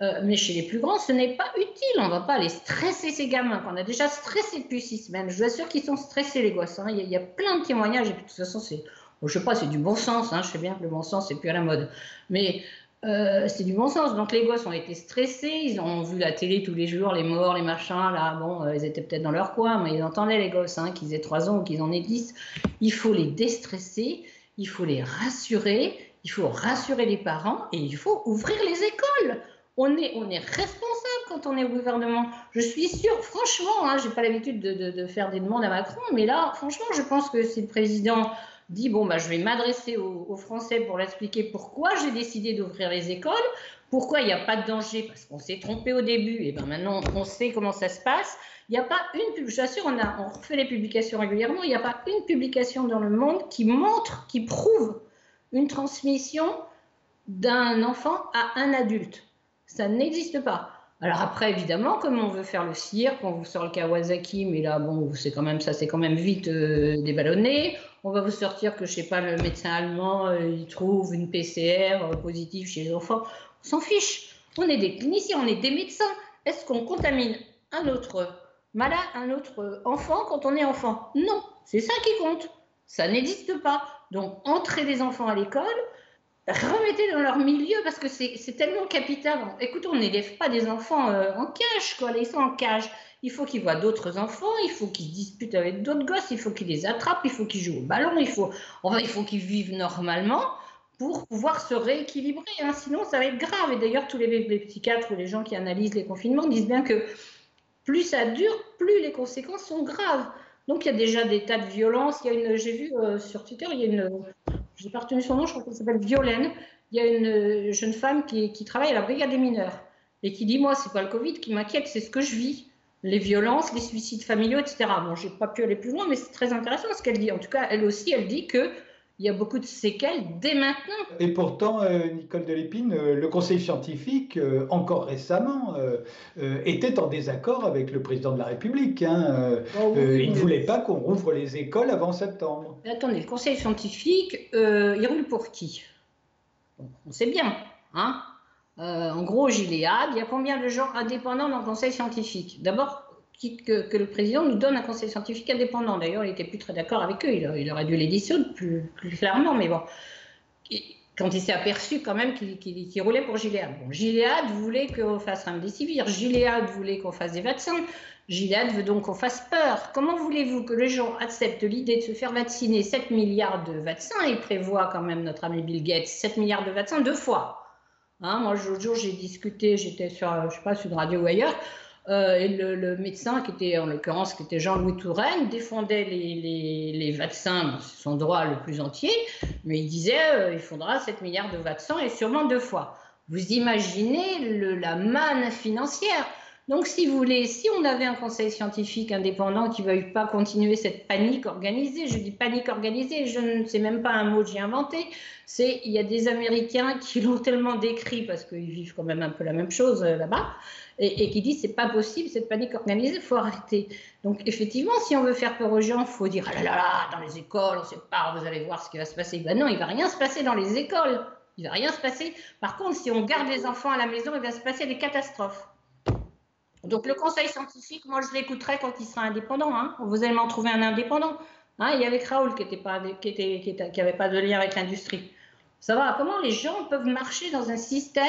Euh, mais chez les plus grands, ce n'est pas utile. On ne va pas les stresser, ces gamins, qu'on a déjà stressé depuis six semaines. Je vous assure qu'ils sont stressés, les gosses. Hein. Il, y a, plein de témoignages. Et puis, de toute façon, c'est, je sais pas, c'est du bon sens. Hein. Je sais bien que le bon sens, c'est plus à la mode. Mais euh, c'est du bon sens. Donc, les gosses ont été stressés. Ils ont vu la télé tous les jours, les morts, les machins. Là, bon, euh, ils étaient peut-être dans leur coin, mais ils entendaient les gosses, qu'ils aient 3 ans ou qu'ils en aient 10. Il faut les déstresser. Il faut les rassurer. Il faut rassurer les parents. Et il faut ouvrir les écoles on est, on est responsable quand on est au gouvernement. Je suis sûre, franchement, hein, je n'ai pas l'habitude de, faire des demandes à Macron, mais là, franchement, je pense que si le président dit, bon, bah, je vais m'adresser aux, Français pour l'expliquer pourquoi j'ai décidé d'ouvrir les écoles, pourquoi il n'y a pas de danger, parce qu'on s'est trompé au début, et ben maintenant on sait comment ça se passe. Il n'y a pas une, sûr, on, on refait les publications régulièrement, il n'y a pas une publication dans le monde qui montre, qui prouve une transmission d'un enfant à un adulte. Ça n'existe pas. Alors après, évidemment, comme on veut faire le cirque, on vous sort le Kawasaki, mais là, bon, c'est quand même ça, c'est quand même vite euh, déballonné. On va vous sortir que, je sais pas, le médecin allemand, euh, il trouve une PCR euh, positive chez les enfants. On s'en fiche. On est des cliniciens, on est des médecins. Est-ce qu'on contamine un autre malade, un autre enfant quand on est enfant? Non, c'est ça qui compte. Ça n'existe pas. Donc, entrer des enfants à l'école, remettez dans leur milieu parce que c'est tellement capital. Écoutez, on n'élève pas des enfants euh, en cage, quoi. Ils sont en cage. Il faut qu'ils voient d'autres enfants, il faut qu'ils disputent avec d'autres gosses, il faut qu'ils les attrapent, il faut qu'ils jouent au ballon, il faut, enfin, il faut qu'ils vivent normalement pour pouvoir se rééquilibrer. Hein. Sinon, ça va être grave. Et d'ailleurs, tous les, psychiatres ou les gens qui analysent les confinements disent bien que plus ça dure, plus les conséquences sont graves. Donc, il y a déjà des tas de violences. Il y a une, j'ai vu euh, sur Twitter, il y a une, je n'ai pas retenu son nom, je crois qu'elle s'appelle Violaine. Il y a une euh, jeune femme qui, travaille à la brigade des mineurs et qui dit Moi, c'est pas le Covid qui m'inquiète, c'est ce que je vis. Les violences, les suicides familiaux, etc. Bon, j'ai pas pu aller plus loin, mais c'est très intéressant ce qu'elle dit. En tout cas, elle aussi, elle dit que il y a beaucoup de séquelles dès maintenant. Et pourtant, euh, Nicole Delépine, euh, le Conseil scientifique, encore récemment, était en désaccord avec le président de la République. Hein. Oh il ne voulait pas qu'on rouvre les écoles avant septembre. attendez, le Conseil scientifique, il roule pour qui? On sait bien. Hein euh, en gros, Gilead, il y a combien de gens indépendants dans le conseil scientifique? D'abord, que, le président nous donne un conseil scientifique indépendant. D'ailleurs, il n'était plus très d'accord avec eux. Il, aurait dû les dissoudre plus, clairement, mais bon. quand il s'est aperçu quand même qu'il roulait pour Gilead. Bon, Gilead voulait qu'on fasse un décivir. Gilead voulait qu'on fasse des vaccins. Gilead veut donc qu'on fasse peur. Comment voulez-vous que les gens acceptent l'idée de se faire vacciner 7 milliards de vaccins? Il prévoit quand même notre ami Bill Gates 7 milliards de vaccins deux fois. Hein, moi, l'autre jour, j'ai discuté, j'étais sur, sur une radio ou ailleurs, euh, et le, médecin, qui était en l'occurrence, qui était Jean-Louis Touraine, défendait les, vaccins, c'est son droit le plus entier, mais il disait euh, il faudra 7 milliards de vaccins et sûrement deux fois. Vous imaginez la manne financière donc, si vous voulez, si on avait un conseil scientifique indépendant qui ne veuille pas continuer cette panique organisée, je dis panique organisée, je ne sais même pas un mot que j'ai inventé, c'est il y a des Américains qui l'ont tellement décrit parce qu'ils vivent quand même un peu la même chose euh, là-bas et, qui disent c'est pas possible cette panique organisée, il faut arrêter. Donc effectivement, si on veut faire peur aux gens, il faut dire ah là là là dans les écoles, on ne sait pas, vous allez voir ce qui va se passer. Ben non, il va rien se passer dans les écoles. Il va rien se passer. Par contre, si on garde les enfants à la maison, il va se passer des catastrophes. Donc le conseil scientifique, moi je l'écouterai quand il sera indépendant. Hein. Vous allez m'en trouver un indépendant. Hein. Il y avait Raoul qui n'avait pas, de lien avec l'industrie. Ça va, comment les gens peuvent marcher dans un système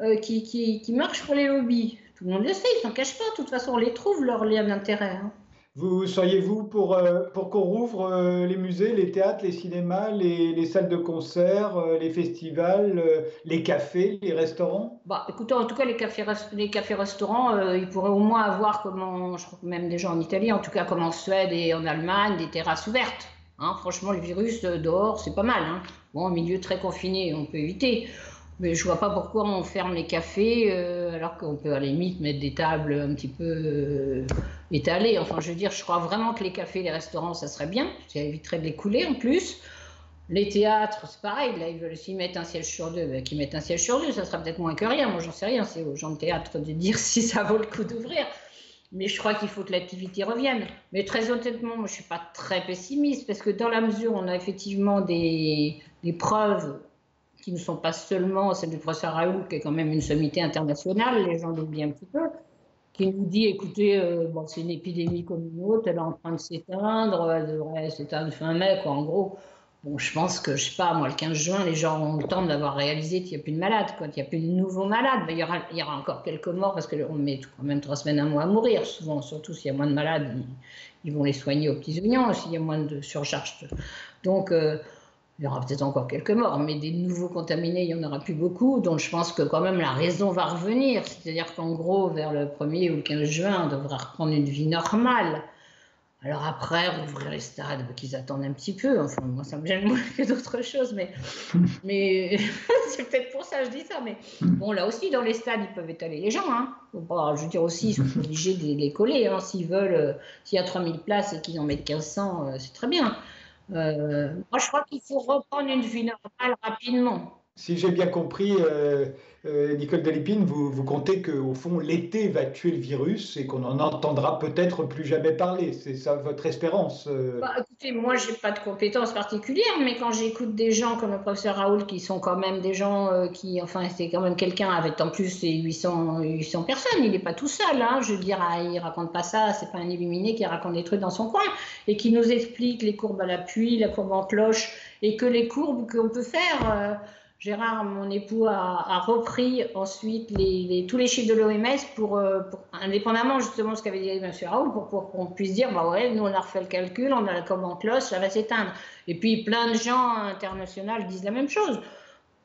euh, qui, qui, marche pour les lobbies? Tout le monde le sait, ils s'en cachent pas. De toute façon, on les trouve, leurs liens d'intérêt. Hein. Vous seriez-vous pour, euh, pour qu'on rouvre euh, les musées, les théâtres, les cinémas, les, salles de concert, euh, les festivals, les cafés, les restaurants? Bah, Écoutez, en tout cas, les cafés-restaurants, ils pourraient au moins avoir, comme je crois même déjà en Italie, en tout cas comme en Suède et en Allemagne, des terrasses ouvertes. Hein. franchement, le virus dehors, c'est pas mal. Hein. Bon, milieu très confiné, on peut éviter. Mais je vois pas pourquoi on ferme les cafés alors qu'on peut à la limite mettre des tables un petit peu étalé. Enfin, je veux dire, je crois vraiment que les cafés, les restaurants, ça serait bien. Ça éviterait de les couler en plus. Les théâtres, c'est pareil, là, ils veulent s'y mettre un siège sur deux, ben, qu'ils mettent un siège sur deux, ça sera peut-être moins que rien, moi j'en sais rien, c'est aux gens de théâtre de dire si ça vaut le coup d'ouvrir. Mais je crois qu'il faut que l'activité revienne. Mais très honnêtement, moi je suis pas très pessimiste, parce que dans la mesure où on a effectivement des, des preuves qui ne sont pas seulement celles du professeur Raoul, qui est quand même une sommité internationale, les gens l'oublient un petit peu, qui nous dit écoutez, euh, bon, c'est une épidémie comme une autre, elle est en train de s'éteindre, elle devrait s'éteindre fin mai, quoi, en gros. Bon, je pense que, je sais pas, moi, le 15 juin, les gens ont le temps d'avoir réalisé qu'il n'y a plus de malades, quoi, qu'il n'y a plus de nouveaux malades. Il y, aura, il y aura encore quelques morts parce qu'on met quand même trois semaines, un mois à mourir, souvent, surtout s'il y a moins de malades, ils, vont les soigner aux petits oignons, s'il y a moins de surcharge. Donc, euh, il y aura peut-être encore quelques morts, mais des nouveaux contaminés, il n'y en aura plus beaucoup. Donc je pense que quand même la raison va revenir. C'est-à-dire qu'en gros, vers le 1er ou le 15 juin, on devrait reprendre une vie normale. Alors après, rouvrir les stades, bah, qu'ils attendent un petit peu. Enfin, moi, ça me gêne moins que d'autres choses, mais, mais c'est peut-être pour ça que je dis ça. Mais bon, là aussi, dans les stades, ils peuvent étaler les gens. Hein. je veux dire aussi, ils sont obligés de les coller. Hein. S'ils veulent, euh, s'il y a 3000 places et qu'ils en mettent 1500, euh, c'est très bien. Euh, moi, je crois qu'il faut reprendre une vie normale rapidement. Si j'ai bien compris, euh, euh, Nicole Delépine, vous, vous comptez qu'au fond, l'été va tuer le virus et qu'on n'en entendra peut-être plus jamais parler. C'est ça votre espérance euh? Bah, Écoutez, moi, je n'ai pas de compétences particulières, mais quand j'écoute des gens comme le professeur Raoul, qui sont quand même des gens qui, enfin, c'est quand même quelqu'un avec en plus 800, 800 personnes, il n'est pas tout seul. Hein, je veux dire, ah, il raconte pas ça, c'est pas un illuminé qui raconte des trucs dans son coin et qui nous explique les courbes à l'appui, la courbe en cloche et que les courbes qu'on peut faire Gérard, mon époux, a, repris ensuite tous les chiffres de l'OMS euh, pour, indépendamment justement de ce qu'avait dit M. Raoul, pour, qu'on puisse dire, bah ouais, nous on a refait le calcul, on a la commande cloche, ça va s'éteindre. Et puis plein de gens internationaux disent la même chose.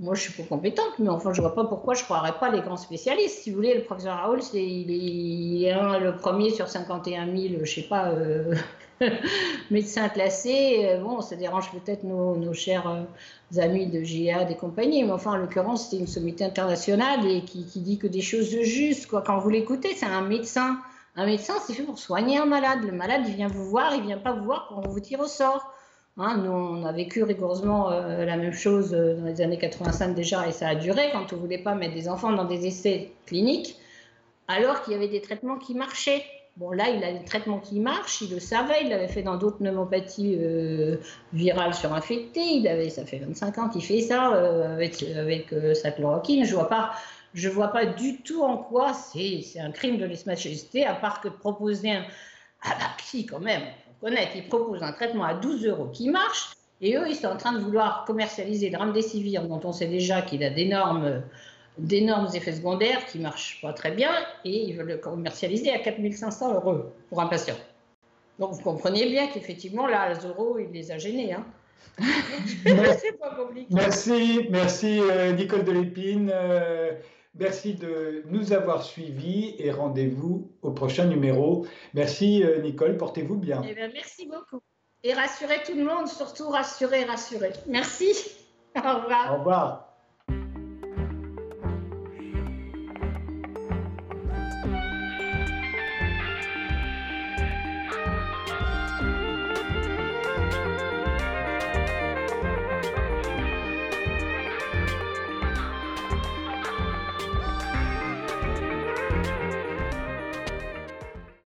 Moi, je suis pas compétente, mais enfin, je vois pas pourquoi je croirais pas les grands spécialistes. Si vous voulez, le professeur Raoul, c'est il est, le premier sur 51 000, je sais pas, euh, médecins classés. Euh, bon, ça dérange peut-être nos, chers euh, amis de GIA et compagnie, mais enfin, en l'occurrence, c'est une sommité internationale et qui, dit que des choses justes. Quoi. Quand vous l'écoutez, c'est un médecin. Un médecin, c'est fait pour soigner un malade. Le malade, il vient vous voir, il vient pas vous voir quand on vous tire au sort. Hein, nous, on a vécu rigoureusement euh, la même chose dans les années 85 déjà, et ça a duré quand on ne voulait pas mettre des enfants dans des essais cliniques, alors qu'il y avait des traitements qui marchaient. Bon, là, il a des traitements qui marchent, il le savait, il l'avait fait dans d'autres pneumopathies euh, virales surinfectées, il avait, ça fait 25 ans qu'il fait ça euh, avec, avec euh, sa chloroquine. Je je vois pas du tout en quoi c'est un crime de lèse-majesté, à part que de proposer un. Ah bah si, quand même, on connaît, il propose un traitement à 12 euros qui marche, et eux, ils sont en train de vouloir commercialiser le remdesivir, dont on sait déjà qu'il a d'énormes d'énormes effets secondaires qui ne marchent pas très bien et ils veulent le commercialiser à 4500 euros pour un patient. Donc vous comprenez bien qu'effectivement, là, Zoro, il les a gênés. Hein. C'est pas compliqué. Merci, merci euh, Nicole Delépine. Merci de nous avoir suivis et rendez-vous au prochain numéro. Merci euh, Nicole, portez-vous bien. Eh bien. Merci beaucoup. Et rassurez tout le monde, surtout rassurez, rassurez. Merci. Au revoir. Au revoir.